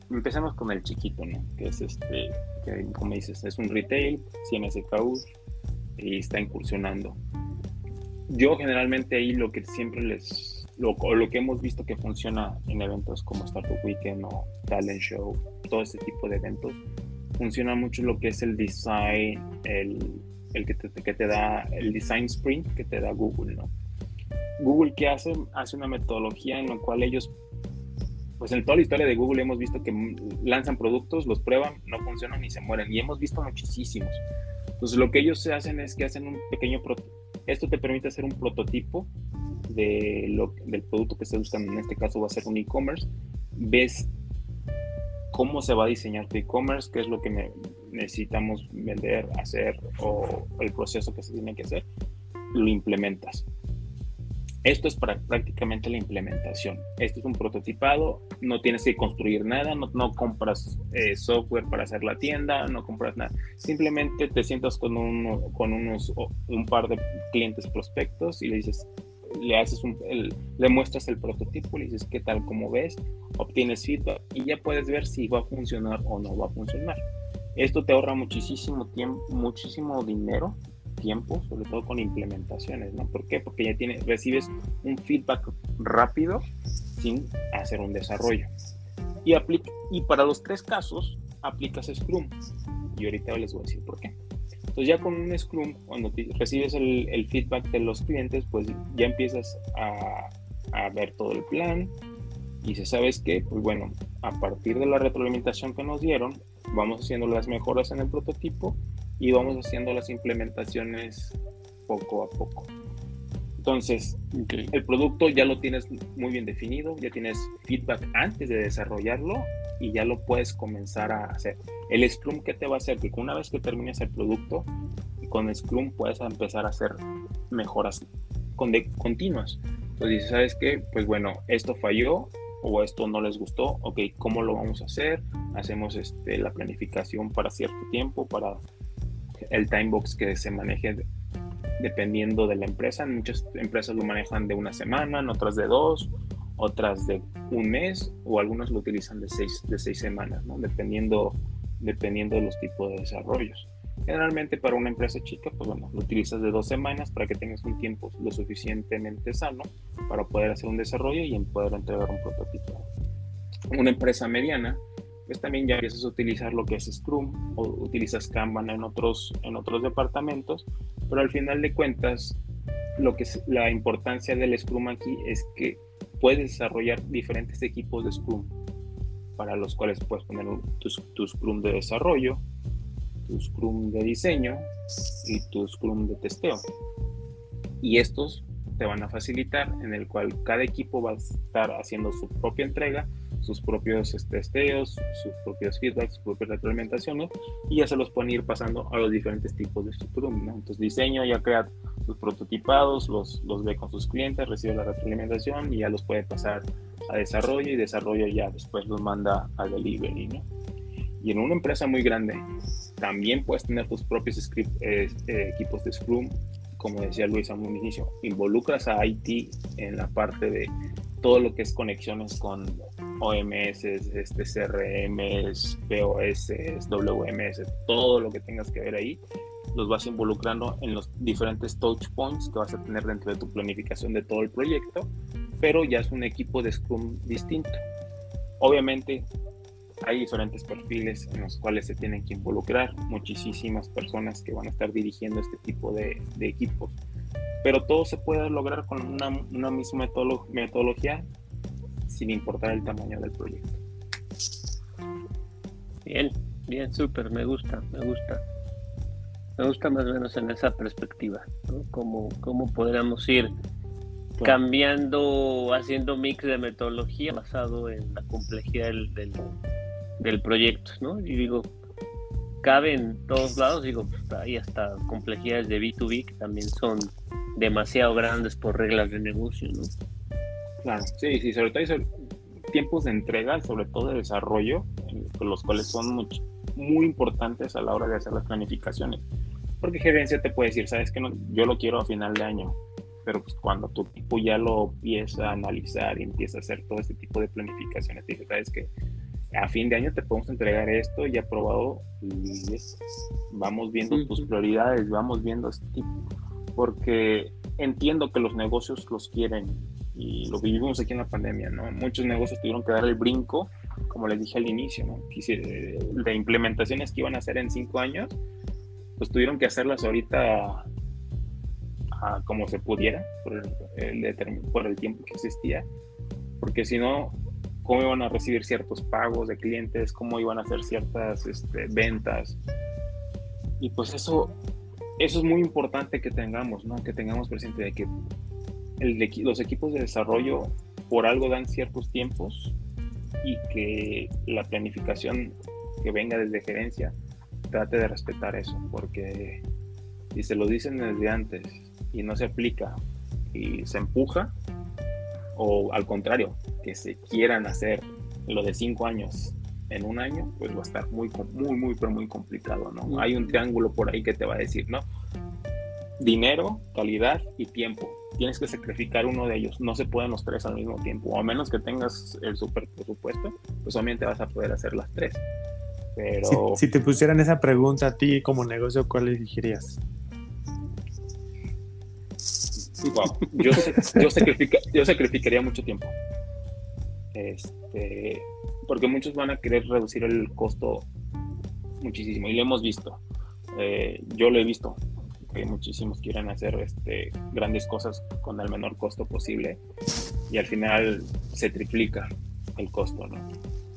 Speaker 3: empezamos con el chiquito, ¿no? Que es este, que como dices, es un retail, SKU y está incursionando. Yo generalmente ahí lo que siempre les, lo, lo que hemos visto que funciona en eventos como Startup Weekend o Talent Show, todo este tipo de eventos, funciona mucho lo que es el design, el, el que, te, que te da el design sprint que te da Google, ¿no? Google, ¿qué hace? Hace una metodología en la cual ellos pues en toda la historia de Google hemos visto que lanzan productos, los prueban, no funcionan y se mueren. Y hemos visto muchísimos. Entonces lo que ellos hacen es que hacen un pequeño... Esto te permite hacer un prototipo de lo, del producto que estés buscando. En este caso va a ser un e-commerce. Ves cómo se va a diseñar tu e-commerce, qué es lo que necesitamos vender, hacer o el proceso que se tiene que hacer. Lo implementas. Esto es para prácticamente la implementación. Esto es un prototipado, no tienes que construir nada, no, compras eh, software para hacer la tienda, no compras nada. Simplemente te sientas con, un, con unos, un par de clientes prospectos y le dices, le haces un, le muestras el prototipo, le dices qué tal, como ves, obtienes feedback y ya puedes ver si va a funcionar o no va a funcionar. Esto te ahorra muchísimo tiempo, muchísimo dinero tiempo, sobre todo con implementaciones, ¿no? ¿Por qué? Porque ya tienes, recibes un feedback rápido sin hacer un desarrollo. Y, aplica, y para los tres casos aplicas Scrum. Y ahorita les voy a decir por qué. Entonces ya con un Scrum, cuando recibes el, el, feedback de los clientes, pues ya empiezas a, a ver todo el plan, y si sabes que, pues bueno, a partir de la retroalimentación que nos dieron, vamos haciendo las mejoras en el prototipo y vamos haciendo las implementaciones poco a poco. Entonces, el producto ya lo tienes muy bien definido, ya tienes feedback antes de desarrollarlo y ya lo puedes comenzar a hacer. El Scrum, ¿qué te va a hacer? Que una vez que termines el producto, con Scrum puedes empezar a hacer mejoras continuas. Entonces, ¿sabes qué? Pues bueno, esto falló o esto no les gustó, ok, ¿cómo lo vamos a hacer? Hacemos este, la planificación para cierto tiempo, para el time box que se maneje dependiendo de la empresa. Muchas empresas lo manejan de una semana, otras de dos, otras de un mes o algunas lo utilizan de seis, de seis semanas, dependiendo, dependiendo de los tipos de desarrollos. Generalmente para una empresa chica, pues bueno, lo utilizas de dos semanas para que tengas un tiempo lo suficientemente sano para poder hacer un desarrollo y poder entregar un prototipo. Una empresa mediana, pues también ya empiezas a utilizar lo que es Scrum o utilizas Kanban en otros, en otros departamentos, pero al final de cuentas, lo que es la importancia del Scrum aquí es que puedes desarrollar diferentes equipos de Scrum para los cuales puedes poner tu, Scrum de desarrollo, tu Scrum de diseño y tu Scrum de testeo. Y estos te van a facilitar en el cual cada equipo va a estar haciendo su propia entrega sus propios este, testeos, sus propios feedbacks, sus propias retroalimentaciones y ya se los pueden ir pasando a los diferentes tipos de Scrum. Entonces diseño ya crea sus prototipados, los, los ve con sus clientes, recibe la retroalimentación y ya los puede pasar a desarrollo y desarrollo ya después los manda a delivery. ¿no? Y en una empresa muy grande también puedes tener tus propios script, eh, eh, equipos de Scrum como decía Luis a un inicio, involucras a IT en la parte de todo lo que es conexiones con OMS, este, CRM, POS, WMS, todo lo que tengas que ver ahí, los vas involucrando en los diferentes touch points que vas a tener dentro de tu planificación de todo el proyecto, pero ya es un equipo de Scrum distinto. Obviamente hay diferentes perfiles en los cuales se tienen que involucrar, muchísimas personas que van a estar dirigiendo este tipo de, de equipos pero todo se puede lograr con una, una misma metodología sin importar el tamaño del proyecto.
Speaker 1: Bien, bien, súper, me gusta, me gusta. Me gusta más o menos en esa perspectiva, ¿no? Cómo, cómo podríamos ir cambiando, haciendo mix de metodología basado en la complejidad del, del, proyecto, ¿no? Y digo, cabe en todos lados, digo, pues, hay hasta complejidades de B2B que también son demasiado grandes por reglas de negocio, ¿no?
Speaker 3: Claro, sí, sí, sobre todo hay tiempos de entrega, sobre todo de desarrollo, los cuales son muy, muy importantes a la hora de hacer las planificaciones. Porque gerencia te puede decir, sabes que no, yo lo quiero a final de año, pero pues cuando tu equipo ya lo empieza a analizar y empieza a hacer todo este tipo de planificaciones, te dice, sabes que a fin de año te podemos entregar esto ya aprobado y vamos viendo tus prioridades, vamos viendo este tipo, porque entiendo que los negocios los quieren y lo vivimos aquí en la pandemia, ¿no? Muchos negocios tuvieron que dar el brinco, como les dije al inicio, ¿no? De implementaciones que iban a hacer en cinco años, pues tuvieron que hacerlas ahorita como se pudiera por el, por el tiempo que existía, porque si no, ¿cómo iban a recibir ciertos pagos de clientes? ¿Cómo iban a hacer ciertas este, ventas? Y pues eso, eso es muy importante que tengamos, ¿no? Que tengamos presente de que el, los equipos de desarrollo por algo dan ciertos tiempos y que la planificación que venga desde gerencia trate de respetar eso, porque si se lo dicen desde antes y no se aplica y se empuja, o al contrario, que se quieran hacer lo de cinco años en un año, pues va a estar muy, muy, muy, pero muy complicado, ¿no? Hay un triángulo por ahí que te va a decir, ¿no? Dinero, calidad y tiempo. Tienes que sacrificar uno de ellos. No se pueden los tres al mismo tiempo. O a menos que tengas el super presupuesto, pues solamente vas a poder hacer las tres. Pero...
Speaker 2: Si, te pusieran esa pregunta a ti como negocio, ¿cuál elegirías?
Speaker 3: yo, yo, sacrificaría mucho tiempo. Este, porque muchos van a querer reducir el costo muchísimo y lo hemos visto. Eh, yo lo he visto que muchísimos quieren hacer este, grandes cosas con el menor costo posible y al final se triplica el costo, ¿no?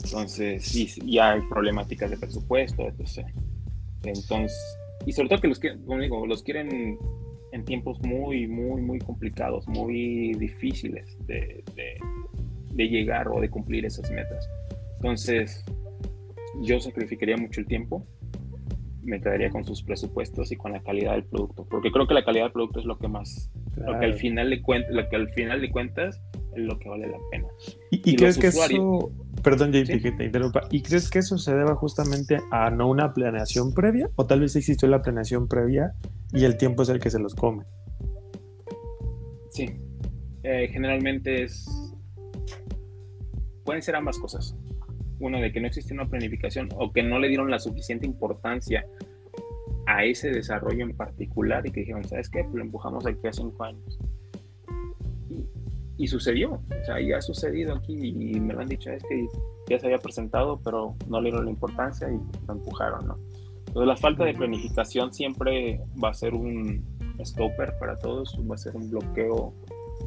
Speaker 3: Entonces, sí, ya hay problemáticas de presupuesto, etc. Entonces, y sobre todo que los, como digo, los quieren en tiempos muy, muy, muy complicados, muy difíciles de, llegar o de cumplir esas metas. Entonces, yo sacrificaría mucho el tiempo, me quedaría con sus presupuestos y con la calidad del producto, porque creo que la calidad del producto es lo que más, lo que al final de cuentas, lo que al final de cuentas es lo que vale la pena.
Speaker 2: ¿Y, crees que eso, perdón JP que te interrumpa, ¿y crees que eso se deba justamente a no una planeación previa o tal vez existió la planeación previa y el tiempo es el que se los come.
Speaker 3: Sí, eh, generalmente es... Pueden ser ambas cosas. Uno, de que no existe una planificación o que no le dieron la suficiente importancia a ese desarrollo en particular y que dijeron, ¿sabes qué? Lo empujamos aquí a cinco años. Y, sucedió, o sea, ya ha sucedido aquí y me lo han dicho, es que ya se había presentado, pero no le dieron la importancia y lo empujaron, ¿no? Entonces, la falta de planificación siempre va a ser un stopper para todos, va a ser un bloqueo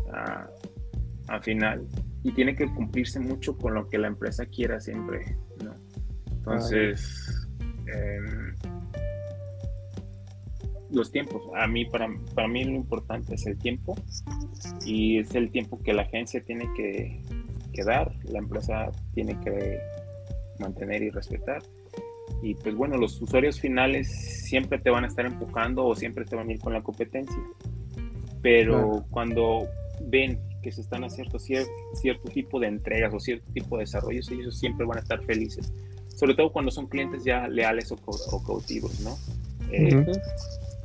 Speaker 3: uh, al final y tiene que cumplirse mucho con lo que la empresa quiera siempre, ¿no? Entonces, em, los tiempos, a mí, para, para mí lo importante es el tiempo y es el tiempo que la agencia tiene que, que dar, la empresa tiene que mantener y respetar y pues bueno, los usuarios finales siempre te van a estar empujando o siempre te van a ir con la competencia. Pero cuando ven que se están haciendo cierto, tipo de entregas o cierto tipo de desarrollos, ellos siempre van a estar felices. Sobre todo cuando son clientes ya leales o, cautivos, ¿no? Eh,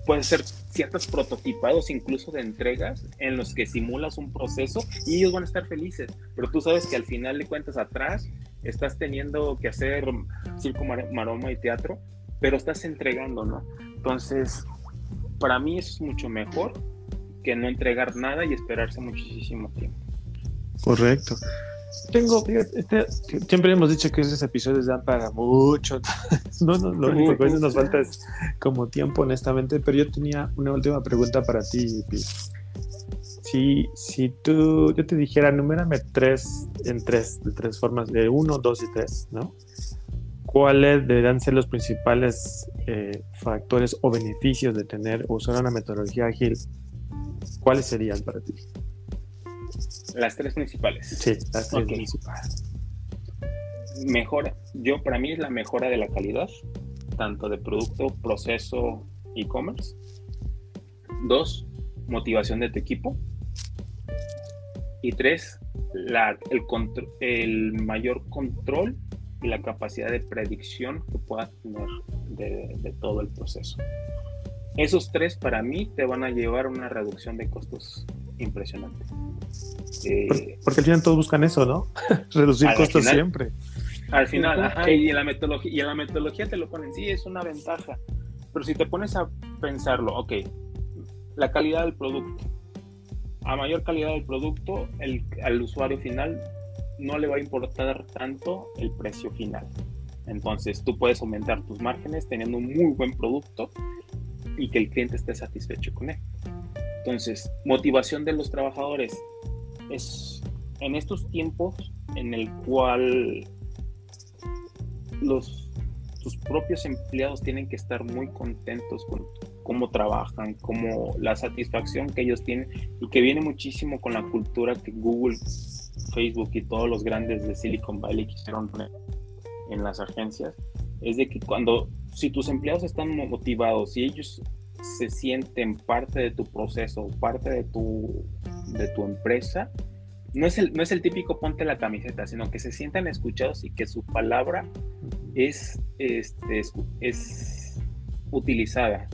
Speaker 3: pueden ser ciertos prototipados incluso de entregas en los que simulas un proceso y ellos van a estar felices, pero tú sabes que al final de cuentas atrás estás teniendo que hacer circo, maroma y teatro, pero estás entregando, ¿no? Entonces, para mí eso es mucho mejor que no entregar nada y esperarse muchísimo tiempo.
Speaker 2: Correcto. Tengo, este, siempre hemos dicho que esos episodios dan para mucho. no, no, lo único que a veces nos falta es como tiempo, honestamente. Pero yo tenía una última pregunta para ti, si, si tú, yo te dijera, numérame tres en tres, de tres formas, de uno, dos y tres, ¿no? ¿Cuáles deberían ser los principales eh, factores o beneficios de tener o usar una metodología ágil? ¿Cuáles serían para ti?
Speaker 3: Las tres principales.
Speaker 2: Sí, las tres principales.
Speaker 3: Mejora, yo para mí es la mejora de la calidad, tanto de producto, proceso, e-commerce. Dos, motivación de tu equipo. Y tres, la- el, contro- el mayor control y la capacidad de predicción que puedas tener de, de todo el proceso. Esos tres para mí te van a llevar a una reducción de costos impresionante. Eh,
Speaker 2: Por- Porque al final todos buscan eso, ¿no? Reducir costos
Speaker 3: final-
Speaker 2: siempre.
Speaker 3: Al final, ajá, y en la metodología, y en la metodología te lo ponen, sí, es una ventaja. Pero si te pones a pensarlo, ok, la calidad del producto. A mayor calidad del producto, el, al usuario final no le va a importar tanto el precio final. Entonces tú puedes aumentar tus márgenes teniendo un muy buen producto y que el cliente esté satisfecho con él. Entonces, motivación de los trabajadores es en estos tiempos en el cual los tus propios empleados tienen que estar muy contentos con cómo trabajan, cómo la satisfacción que ellos tienen y que viene muchísimo con la cultura que Google, Facebook y todos los grandes de Silicon Valley quisieron poner en las agencias, es de que cuando si tus empleados están motivados y ellos se sienten parte de tu proceso, parte de tu de tu empresa, no es el, no es el típico ponte la camiseta, sino que se sientan escuchados y que su palabra es, este, es, es utilizada,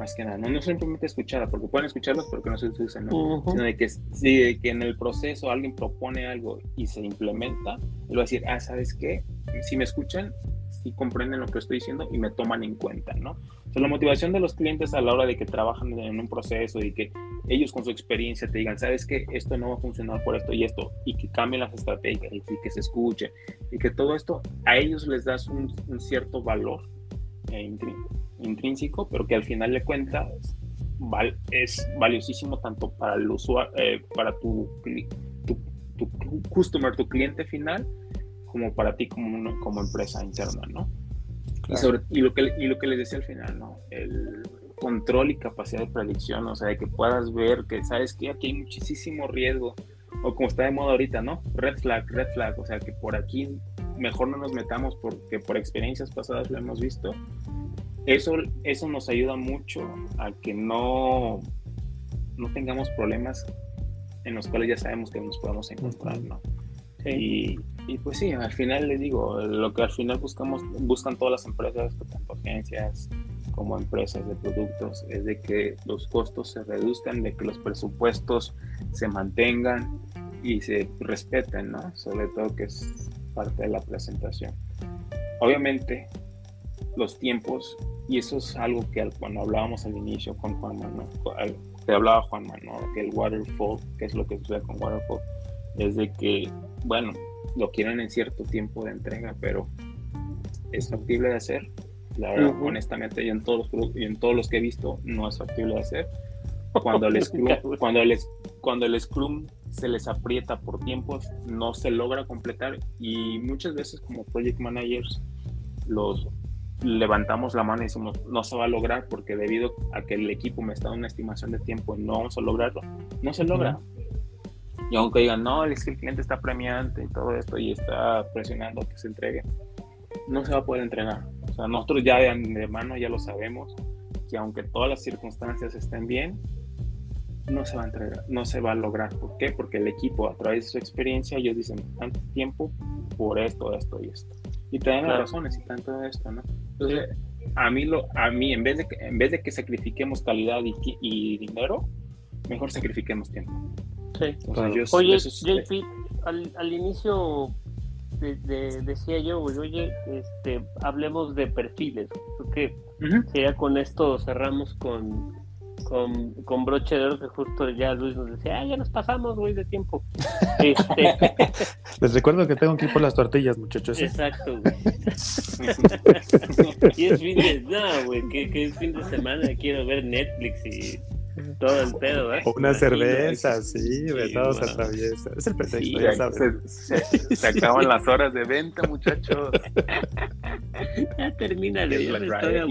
Speaker 3: más que nada. No, no simplemente escuchada, porque pueden escucharlos, pero que no se usen, ¿no?
Speaker 1: Ujú.
Speaker 3: Sino de que, sí, de que en el proceso alguien propone algo y se implementa, él va a decir, ah, ¿sabes qué? Si me escuchan, si comprenden lo que estoy diciendo y me toman en cuenta, ¿no? O sea, la motivación de los clientes a la hora de que trabajan en un proceso y que ellos con su experiencia te digan, sabes que esto no va a funcionar por esto y esto, y que cambien las estrategias y que se escuche, y que todo esto a ellos les das un, un cierto valor eh, intrín- intrínseco, pero que al final de cuentas val- es valiosísimo tanto para el usuario, para tu, tu, tu customer, tu cliente final, como para ti como, como empresa interna, ¿no? Y,
Speaker 2: Claro.
Speaker 3: sobre, y, lo que, y lo que les decía al final, ¿no? El control y capacidad de predicción, o sea, de que puedas ver que, ¿sabes que Aquí hay muchísimo riesgo, o como está de moda ahorita, ¿no? Red flag, red flag, o sea, que por aquí mejor no nos metamos porque por experiencias pasadas lo hemos visto. Eso, eso nos ayuda mucho a que no, no tengamos problemas en los cuales ya sabemos que nos podemos encontrar, ¿no? Y, y pues sí, al final les digo, lo que al final buscamos, buscan todas las empresas, tanto agencias como empresas de productos, es de que los costos se reduzcan, de que los presupuestos se mantengan y se respeten, ¿no? Sobre todo que es parte de la presentación. Obviamente, los tiempos, y eso es algo que cuando hablábamos al inicio con Juan Manuel, te hablaba Juan Manuel, que el waterfall, que es lo que sucede con waterfall, es de que, bueno, lo quieren en cierto tiempo de entrega, pero es factible de hacer. La verdad,
Speaker 1: Ujú.
Speaker 3: honestamente, yo en todos los en todos los que he visto no es factible de hacer. Cuando el Scrum, cuando el, cuando el Scrum se les aprieta por tiempos, no se logra completar y muchas veces como project managers los levantamos la mano y decimos no se va a lograr porque debido a que el equipo me está dando una estimación de tiempo y no vamos a lograrlo, no se logra. Y aunque digan, no, es que el cliente está premiante y todo esto y está presionando que se entregue, no se va a poder entregar. O sea, nosotros ya de antemano ya lo sabemos, que aunque todas las circunstancias estén bien, no se va a entregar, no se va a lograr. ¿Por qué? Porque el equipo, a través de su experiencia, ellos dicen tanto tiempo por esto, esto y esto. Y te dan las razones y tanto esto, ¿no? Entonces, a mí, lo, a mí en, vez de que, en vez de que sacrifiquemos calidad y, y dinero, mejor sacrifiquemos tiempo.
Speaker 1: Sí.
Speaker 3: Entonces,
Speaker 2: Claro.
Speaker 3: yo-
Speaker 1: Oye, JP, al, al inicio de- de- decía yo, güey, oye, este, hablemos de perfiles. Creo que
Speaker 3: Ujú.
Speaker 1: que ya con esto cerramos con, con, con broche de oro, que justo ya Luis nos decía, ah, ya nos pasamos, güey, de tiempo. Este,
Speaker 2: Les recuerdo que tengo que ir por las tortillas, muchachos. ¿eh?
Speaker 1: exacto, güey. Y es fin de, no, güey, que, que es fin de semana, quiero ver Netflix y todo el pedo, ¿verdad?
Speaker 2: O una
Speaker 1: Imagino,
Speaker 2: cerveza, sí, de
Speaker 3: Sí,
Speaker 2: todo se
Speaker 3: bueno.
Speaker 2: atraviesa. Es el pretexto,
Speaker 3: Sí,
Speaker 2: ya
Speaker 3: se,
Speaker 2: sabes.
Speaker 3: se- se acaban las horas de venta, muchachos.
Speaker 1: ya termínale,
Speaker 3: Es
Speaker 1: ya me estoy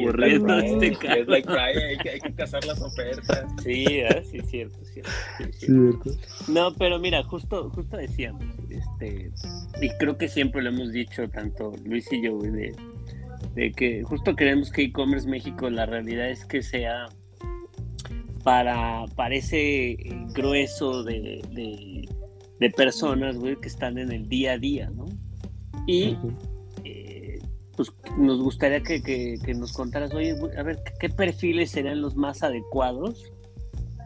Speaker 1: este
Speaker 3: es
Speaker 1: cabrón.
Speaker 3: Friday, hay que, hay que cazar las ofertas.
Speaker 1: Sí, ¿eh? sí, cierto, cierto. sí, cierto.
Speaker 2: Cierto.
Speaker 1: No, pero mira, justo, justo decíamos, este, y creo que siempre lo hemos dicho tanto Luis y yo, güey, de, de que justo queremos que e-commerce México, la realidad es que sea para, para ese eh, grueso de, de, de personas, güey, que están en el día a día, ¿no? Y eh, pues nos gustaría que, que- que nos contaras, oye, a ver, ¿qué perfiles serían los más adecuados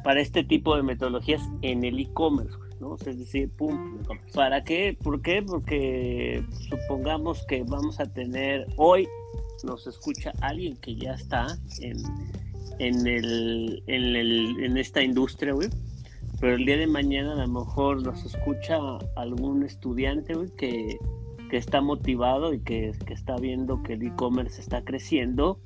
Speaker 1: para este tipo de metodologías en el e-commerce? ¿no? O sea, es decir, pum, ¿para qué? ¿Por qué? Porque supongamos que vamos a tener, hoy nos escucha alguien que ya está en, en, el, en, el- en esta industria, güey. Pero el día de mañana a lo mejor nos escucha algún estudiante, güey, que, que está motivado y que, que está viendo que el e-commerce está creciendo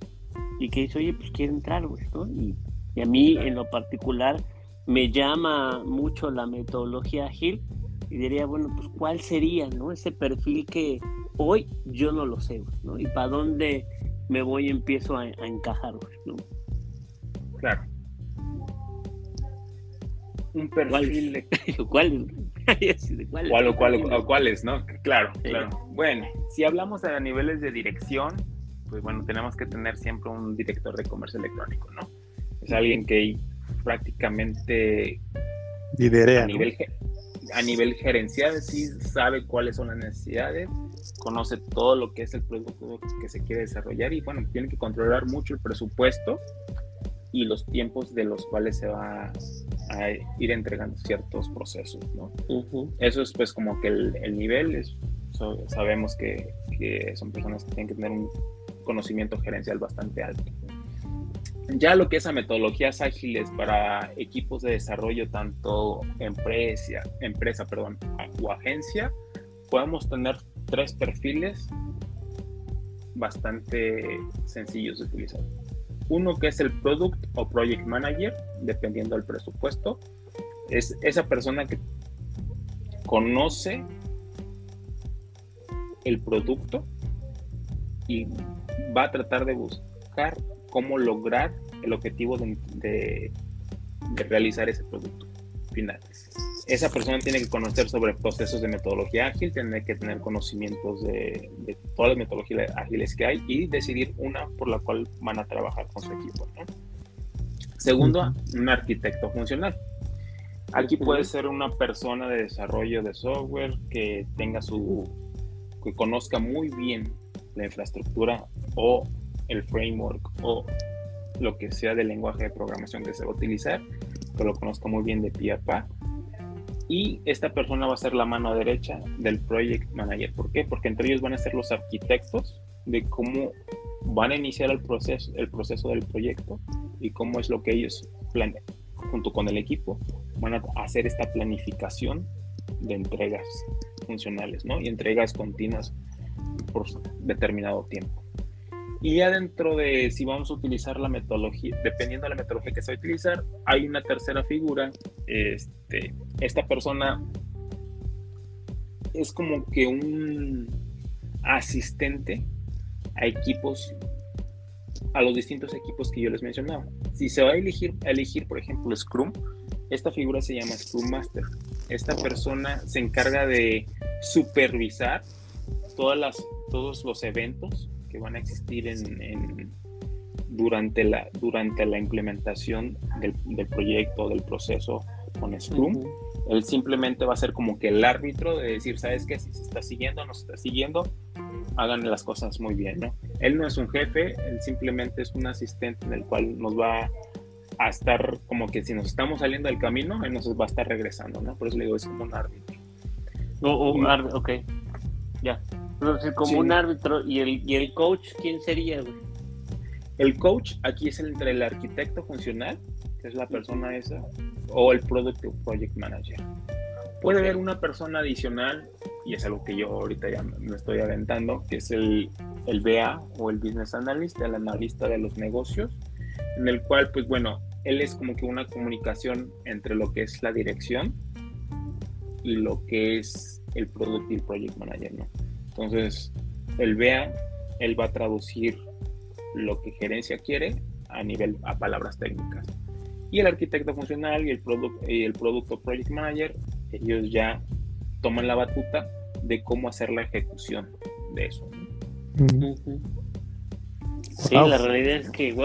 Speaker 1: y que dice, oye, pues quiero entrar, güey, ¿no? Y, y a mí en lo particular me llama mucho la metodología ágil y diría, bueno, pues cuál sería, ¿no? Ese perfil que hoy yo no lo sé, ¿no? Y para dónde me voy y empiezo a, a encajar, güey, ¿no?
Speaker 3: Claro. Un perfil de
Speaker 1: ¿Cuál? De, ¿cuál?
Speaker 3: ¿Cuál o cuál o cuáles, no? Claro,
Speaker 1: Sí.
Speaker 3: claro. Bueno, si hablamos a niveles de dirección, pues bueno, tenemos que tener siempre un director de comercio electrónico, ¿no? Es alguien que prácticamente
Speaker 2: Liderea,
Speaker 3: a nivel, a nivel gerencial sí sabe cuáles son las necesidades, conoce todo lo que es el producto que se quiere desarrollar y bueno, tiene que controlar mucho el presupuesto y los tiempos de los cuales se va a ir entregando ciertos procesos, ¿no? Eso es pues como que el, el nivel, es, so- sabemos que, que son personas que tienen que tener un conocimiento gerencial bastante alto. Ya lo que es a metodologías ágiles para equipos de desarrollo, tanto empresa, empresa perdón, o agencia, podemos tener tres perfiles bastante sencillos de utilizar. Uno que es el Product o Project Manager, dependiendo del presupuesto. Es esa persona que conoce el producto y va a tratar de buscar cómo lograr el objetivo de, de- de realizar ese producto final. Esa persona tiene que conocer sobre procesos de metodología ágil, tiene que tener conocimientos de, de todas las metodologías ágiles que hay y decidir una por la cual van a trabajar con su equipo. ¿no? Segundo, un arquitecto funcional. Aquí puede ser una persona de desarrollo de software que tenga su, que conozca muy bien la infraestructura o el framework o lo que sea del lenguaje de programación que se va a utilizar, que lo conozca muy bien de pie a pa. Y esta persona va a ser la mano derecha del project manager. ¿Por qué? Porque entre ellos van a ser los arquitectos de cómo van a iniciar el proceso, el proceso del proyecto y cómo es lo que ellos planean junto con el equipo van a hacer esta planificación de entregas funcionales, ¿no? Y entregas continuas por determinado tiempo. Y ya dentro de si vamos a utilizar la metodología, dependiendo de la metodología que se va a utilizar, hay una tercera figura. Este, esta persona es como que un asistente a equipos, a los distintos equipos que yo les mencionaba. Si se va a elegir, elegir por ejemplo, Scrum, esta figura se llama Scrum Master. Esta persona se encarga de supervisar todas las, todos los eventos que van a existir en, en- durante, la, durante la implementación del, del proyecto, del proceso con Scrum. Él simplemente va a ser como que el árbitro de decir, ¿sabes qué? Si se está siguiendo o no se está siguiendo, hagan las cosas muy bien, ¿no? Él no es un jefe, él simplemente es un asistente en el cual nos va a estar como que si nos estamos saliendo del camino, él nos va a estar regresando, ¿no? Por eso le digo, es como un árbitro.
Speaker 1: O, o un
Speaker 3: Y-
Speaker 1: árbitro, ok. Ya. Entonces, como
Speaker 3: Sí.
Speaker 1: un árbitro y el, y el coach, ¿quién sería, güey?
Speaker 3: El coach aquí es entre el arquitecto funcional, que es la persona esa, o el product o project manager. Puede haber una persona adicional, y es algo que yo ahorita ya me estoy aventando, que es el, el BA o el Business Analyst, el analista de los negocios, en el cual, pues bueno, él es como que una comunicación entre lo que es la dirección y lo que es el product y el project manager, ¿no? Entonces, el BA él va a traducir lo que gerencia quiere a nivel a palabras técnicas. Y el arquitecto funcional y el, y el producto project manager, ellos ya toman la batuta de cómo hacer la ejecución de eso.
Speaker 1: Sí, la realidad es que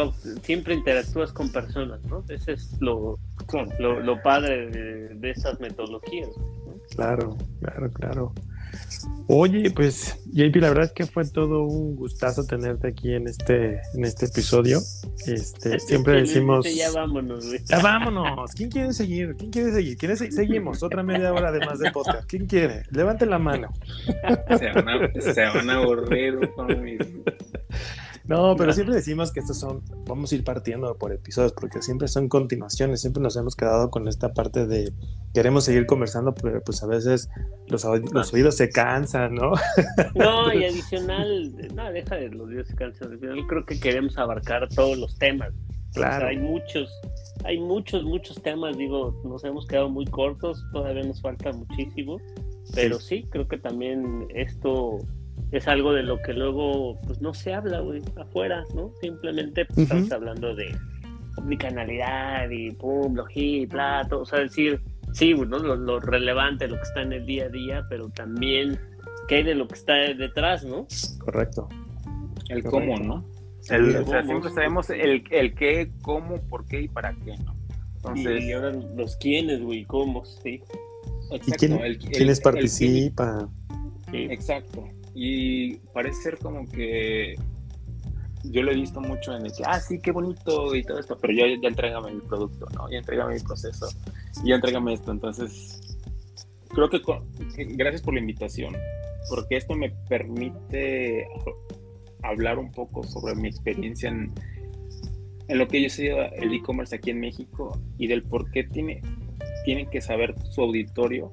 Speaker 1: siempre interactúas con personas, ¿no? Ese es lo, lo, padre de, de, estas metodologías.
Speaker 2: Claro, claro, claro. Oye, pues JP, la verdad es que fue todo un gustazo tenerte aquí en este, en este episodio. Este, siempre decimos.
Speaker 1: Ya vámonos,
Speaker 2: Ya vámonos. ¿Quién quiere seguir? ¿Quién quiere seguir? ¿Quiere Seguimos otra media hora además de podcast. ¿Quién quiere? Levante la mano.
Speaker 3: Se van a, se van a aburrir con mis
Speaker 2: no, pero siempre decimos que estos son, vamos a ir partiendo por episodios, porque siempre son continuaciones, siempre nos hemos quedado con esta parte de queremos seguir conversando, pero pues a veces los, los oídos se cansan, ¿no?
Speaker 1: No, y adicional, no, deja de los oídos se cansan, adicional creo que queremos abarcar todos los temas. Claro. hay muchos, hay muchos, muchos temas, digo, nos hemos quedado muy cortos, todavía nos falta muchísimo, pero sí creo que también esto es algo de lo que luego pues no se habla, güey, afuera, ¿no? Simplemente pues, estamos hablando de omnicanalidad y pum, y plato, o sea, decir, sí, ¿no? Lo, relevante, lo que está en el día a día, pero también qué hay de lo que está detrás, ¿no?
Speaker 2: Correcto.
Speaker 3: El cómo, ¿no? El, o sea, siempre sabemos el, el qué, cómo, por qué y para qué, ¿no?
Speaker 1: Entonces, y ahora los quiénes, güey, cómo, sí.
Speaker 2: Exacto, ¿Y quiénes participan?
Speaker 3: Sí. Exacto. Y parece ser como que yo lo he visto mucho en el que, ah, sí, qué bonito y todo esto, pero ya, ya entrégame el producto, ¿no? Ya entrégame el proceso, ya entrégame esto. Entonces, creo que gracias por la invitación, porque esto me permite hablar un poco sobre mi experiencia en, en lo que yo sé el e-commerce aquí en México y del por qué tiene, tienen que saber su auditorio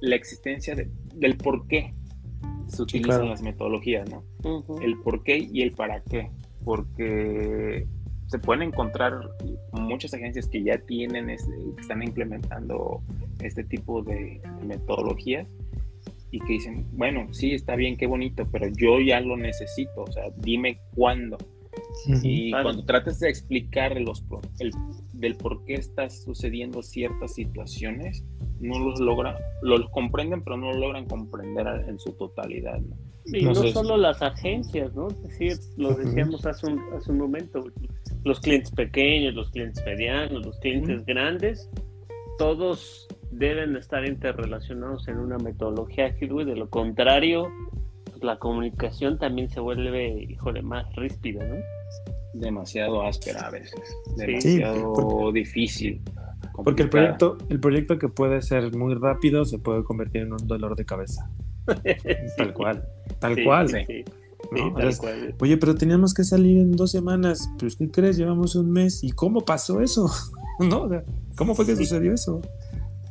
Speaker 3: la existencia de, del por qué se utilizan las metodologías, ¿no? El por qué y el para qué, porque se pueden encontrar muchas agencias que ya tienen, que están implementando este tipo de, metodologías y que dicen, bueno, sí, está bien, qué bonito, pero yo ya lo necesito, o sea, dime cuándo. Y cuando trates de explicar los, el, del por qué están sucediendo ciertas situaciones, no los logra, lo comprenden, pero no lo logran comprender en su totalidad. ¿no?
Speaker 1: Y no solo las agencias, ¿no? Es decir, lo decíamos hace un, hace un momento, los clientes pequeños, los clientes medianos, los clientes grandes, todos deben estar interrelacionados en una metodología ágil, de lo contrario, pues, la comunicación también se vuelve, híjole, más ríspida, ¿no?
Speaker 3: Demasiado áspera a veces, demasiado difícil.
Speaker 2: Porque el proyecto, el proyecto que puede ser muy rápido se puede convertir en un dolor de cabeza. tal cual, tal cual. Oye, pero teníamos que salir en dos semanas. Pues, ¿qué crees? Llevamos un mes. ¿Y cómo pasó eso? ¿No? ¿Cómo fue que sucedió eso?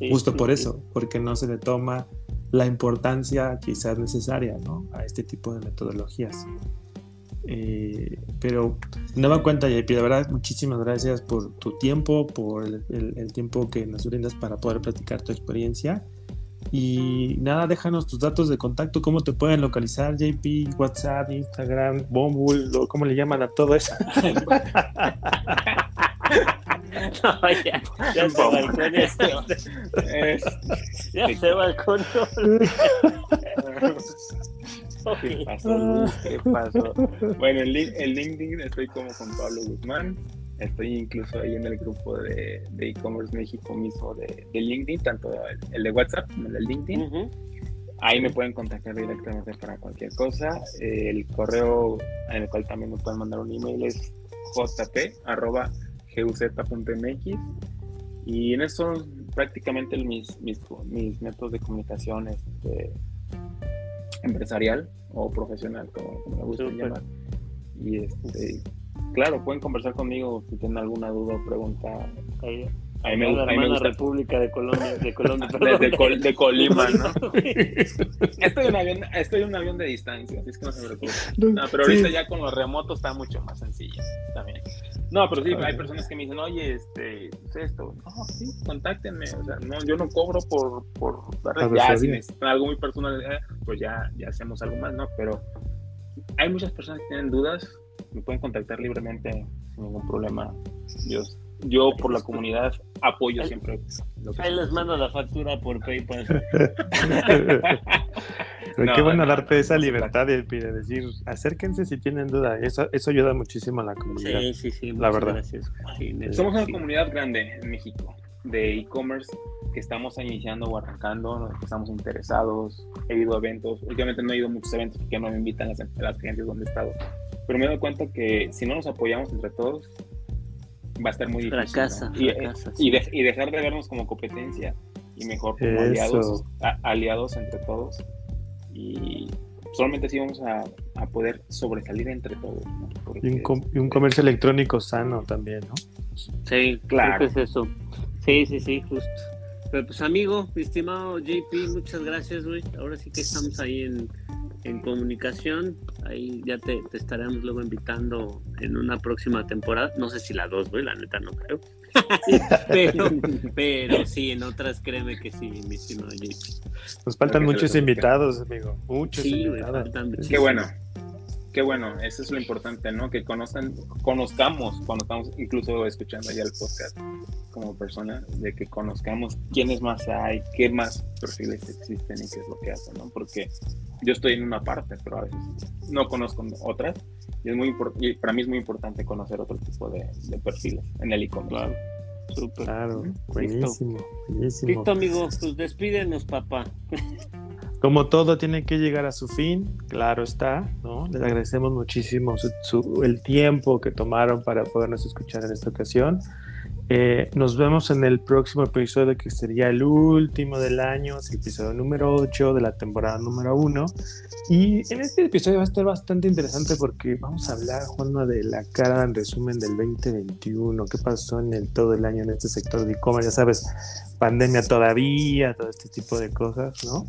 Speaker 2: Justo por eso, porque no se le toma la importancia quizás necesaria ¿no? a este tipo de metodologías. Eh, pero nueva cuenta, JP, de verdad, muchísimas gracias por tu tiempo, por el, tiempo que nos brindas para poder platicar tu experiencia. Y nada, déjanos tus datos de contacto, cómo te pueden localizar, JP, WhatsApp, Instagram, Bumble, cómo le llaman a todo eso.
Speaker 1: ya, ya se balcón este. ya se balcón.
Speaker 3: ¿Qué pasó, ¿Qué pasó? Bueno, en, LinkedIn estoy como con Pablo Guzmán. Estoy incluso ahí en el grupo de e-commerce México mismo de, LinkedIn, tanto el, de WhatsApp como el de LinkedIn. Ahí me pueden contactar directamente para cualquier cosa. El correo en el cual también me pueden mandar un email es jp.guz.mx. Y en eso prácticamente mis, mis, mis métodos de comunicación este, empresarial o profesional, como, me gusta llamar. Y este, claro, pueden conversar conmigo si tienen alguna duda o pregunta.
Speaker 1: Ahí, ahí me, ahí me gusta. República de Colombia, de Colombia,
Speaker 3: de, Colima, ¿no? estoy, en un avión, estoy en un avión de distancia, así es que no se me preocupen. No, pero ahorita ya con los remotos está mucho más sencillo también. No, pero sí, hay personas que me dicen, oye, este, es esto. No, sí, contáctenme. O sea, no, yo no cobro por, por darles ya, si necesitan algo muy personal, eh, pues ya, ya hacemos algo más, ¿no? Pero hay muchas personas que tienen dudas, me pueden contactar libremente sin ningún problema. Yo, yo por la comunidad apoyo siempre.
Speaker 1: Lo que Ahí les mando la factura por PayPal.
Speaker 2: qué bueno darte esa libertad de, decir, acérquense si tienen duda. Eso, eso ayuda muchísimo a la comunidad.
Speaker 1: Sí, sí, sí.
Speaker 2: La verdad.
Speaker 3: Somos una comunidad grande en México de e-commerce que estamos iniciando o arrancando, que estamos interesados. He ido a eventos. Últimamente no he ido a muchos eventos porque no me invitan las, las clientes donde he estado. Pero me doy cuenta que si no nos apoyamos entre todos, va a estar muy difícil. y, y, dejar de vernos como competencia y mejor como aliados, aliados entre todos. Y solamente así vamos a, a poder sobresalir entre todos.
Speaker 2: Y, un y, un comercio electrónico sano también, ¿no?
Speaker 1: Sí, claro. es eso. Sí, sí, sí, justo. Pero pues amigo, mi estimado JP, muchas gracias, güey. Ahora sí que estamos ahí en, en comunicación. Ahí ya te, te, estaremos luego invitando en una próxima temporada. No sé si la dos, güey, la neta no creo. pero, pero sí, en otras créeme que sí, mi estimado.
Speaker 2: Nos faltan muchos invitados, amigo. Muchos sí, invitados.
Speaker 3: Qué bueno. Qué bueno, eso es lo importante, ¿no? Que conozcan, conozcamos cuando estamos incluso escuchando ya el podcast como persona, de que conozcamos quiénes más hay, qué más perfiles existen y qué es lo que hacen, ¿no? Porque yo estoy en una parte, pero a veces no conozco otras y es muy y para mí es muy importante conocer otro tipo de, perfiles en el e-commerce.
Speaker 2: Súper. Claro, buenísimo, buenísimo.
Speaker 1: Listo, amigo, pues despídenos, papá.
Speaker 2: Como todo tiene que llegar a su fin, claro está, ¿no? Les agradecemos muchísimo el tiempo que tomaron para podernos escuchar en esta ocasión. Eh, nos vemos en el próximo episodio que sería el último del año, es el episodio número 8 de la temporada número 1. Y en este episodio va a estar bastante interesante porque vamos a hablar, Juanma, de la cara en resumen del 2021, qué pasó en el, todo el año en este sector de e-commerce, ya sabes, pandemia todavía, todo este tipo de cosas, ¿no?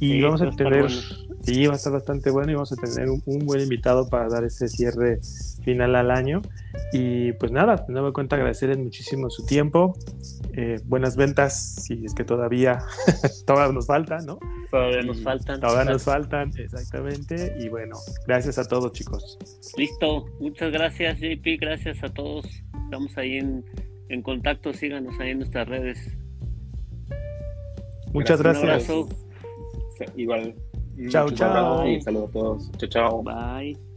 Speaker 2: Y vamos a tener, sí, va a estar bastante bueno y vamos a tener un, buen invitado para dar ese cierre final al año. Y pues nada, de nuevo cuenta agradecerles muchísimo su tiempo, eh, buenas ventas, si es que todavía, todavía nos faltan, ¿no?
Speaker 1: Todavía nos faltan.
Speaker 2: Todavía nos faltan, exactamente. Y bueno, gracias a todos, chicos.
Speaker 1: Listo, muchas gracias, JP, gracias a todos. Estamos ahí en, en contacto, síganos ahí en nuestras redes.
Speaker 2: Muchas gracias.
Speaker 3: Igual.
Speaker 2: Chao, chao.
Speaker 3: Y saludos a todos. Chao, chao.
Speaker 1: Bye.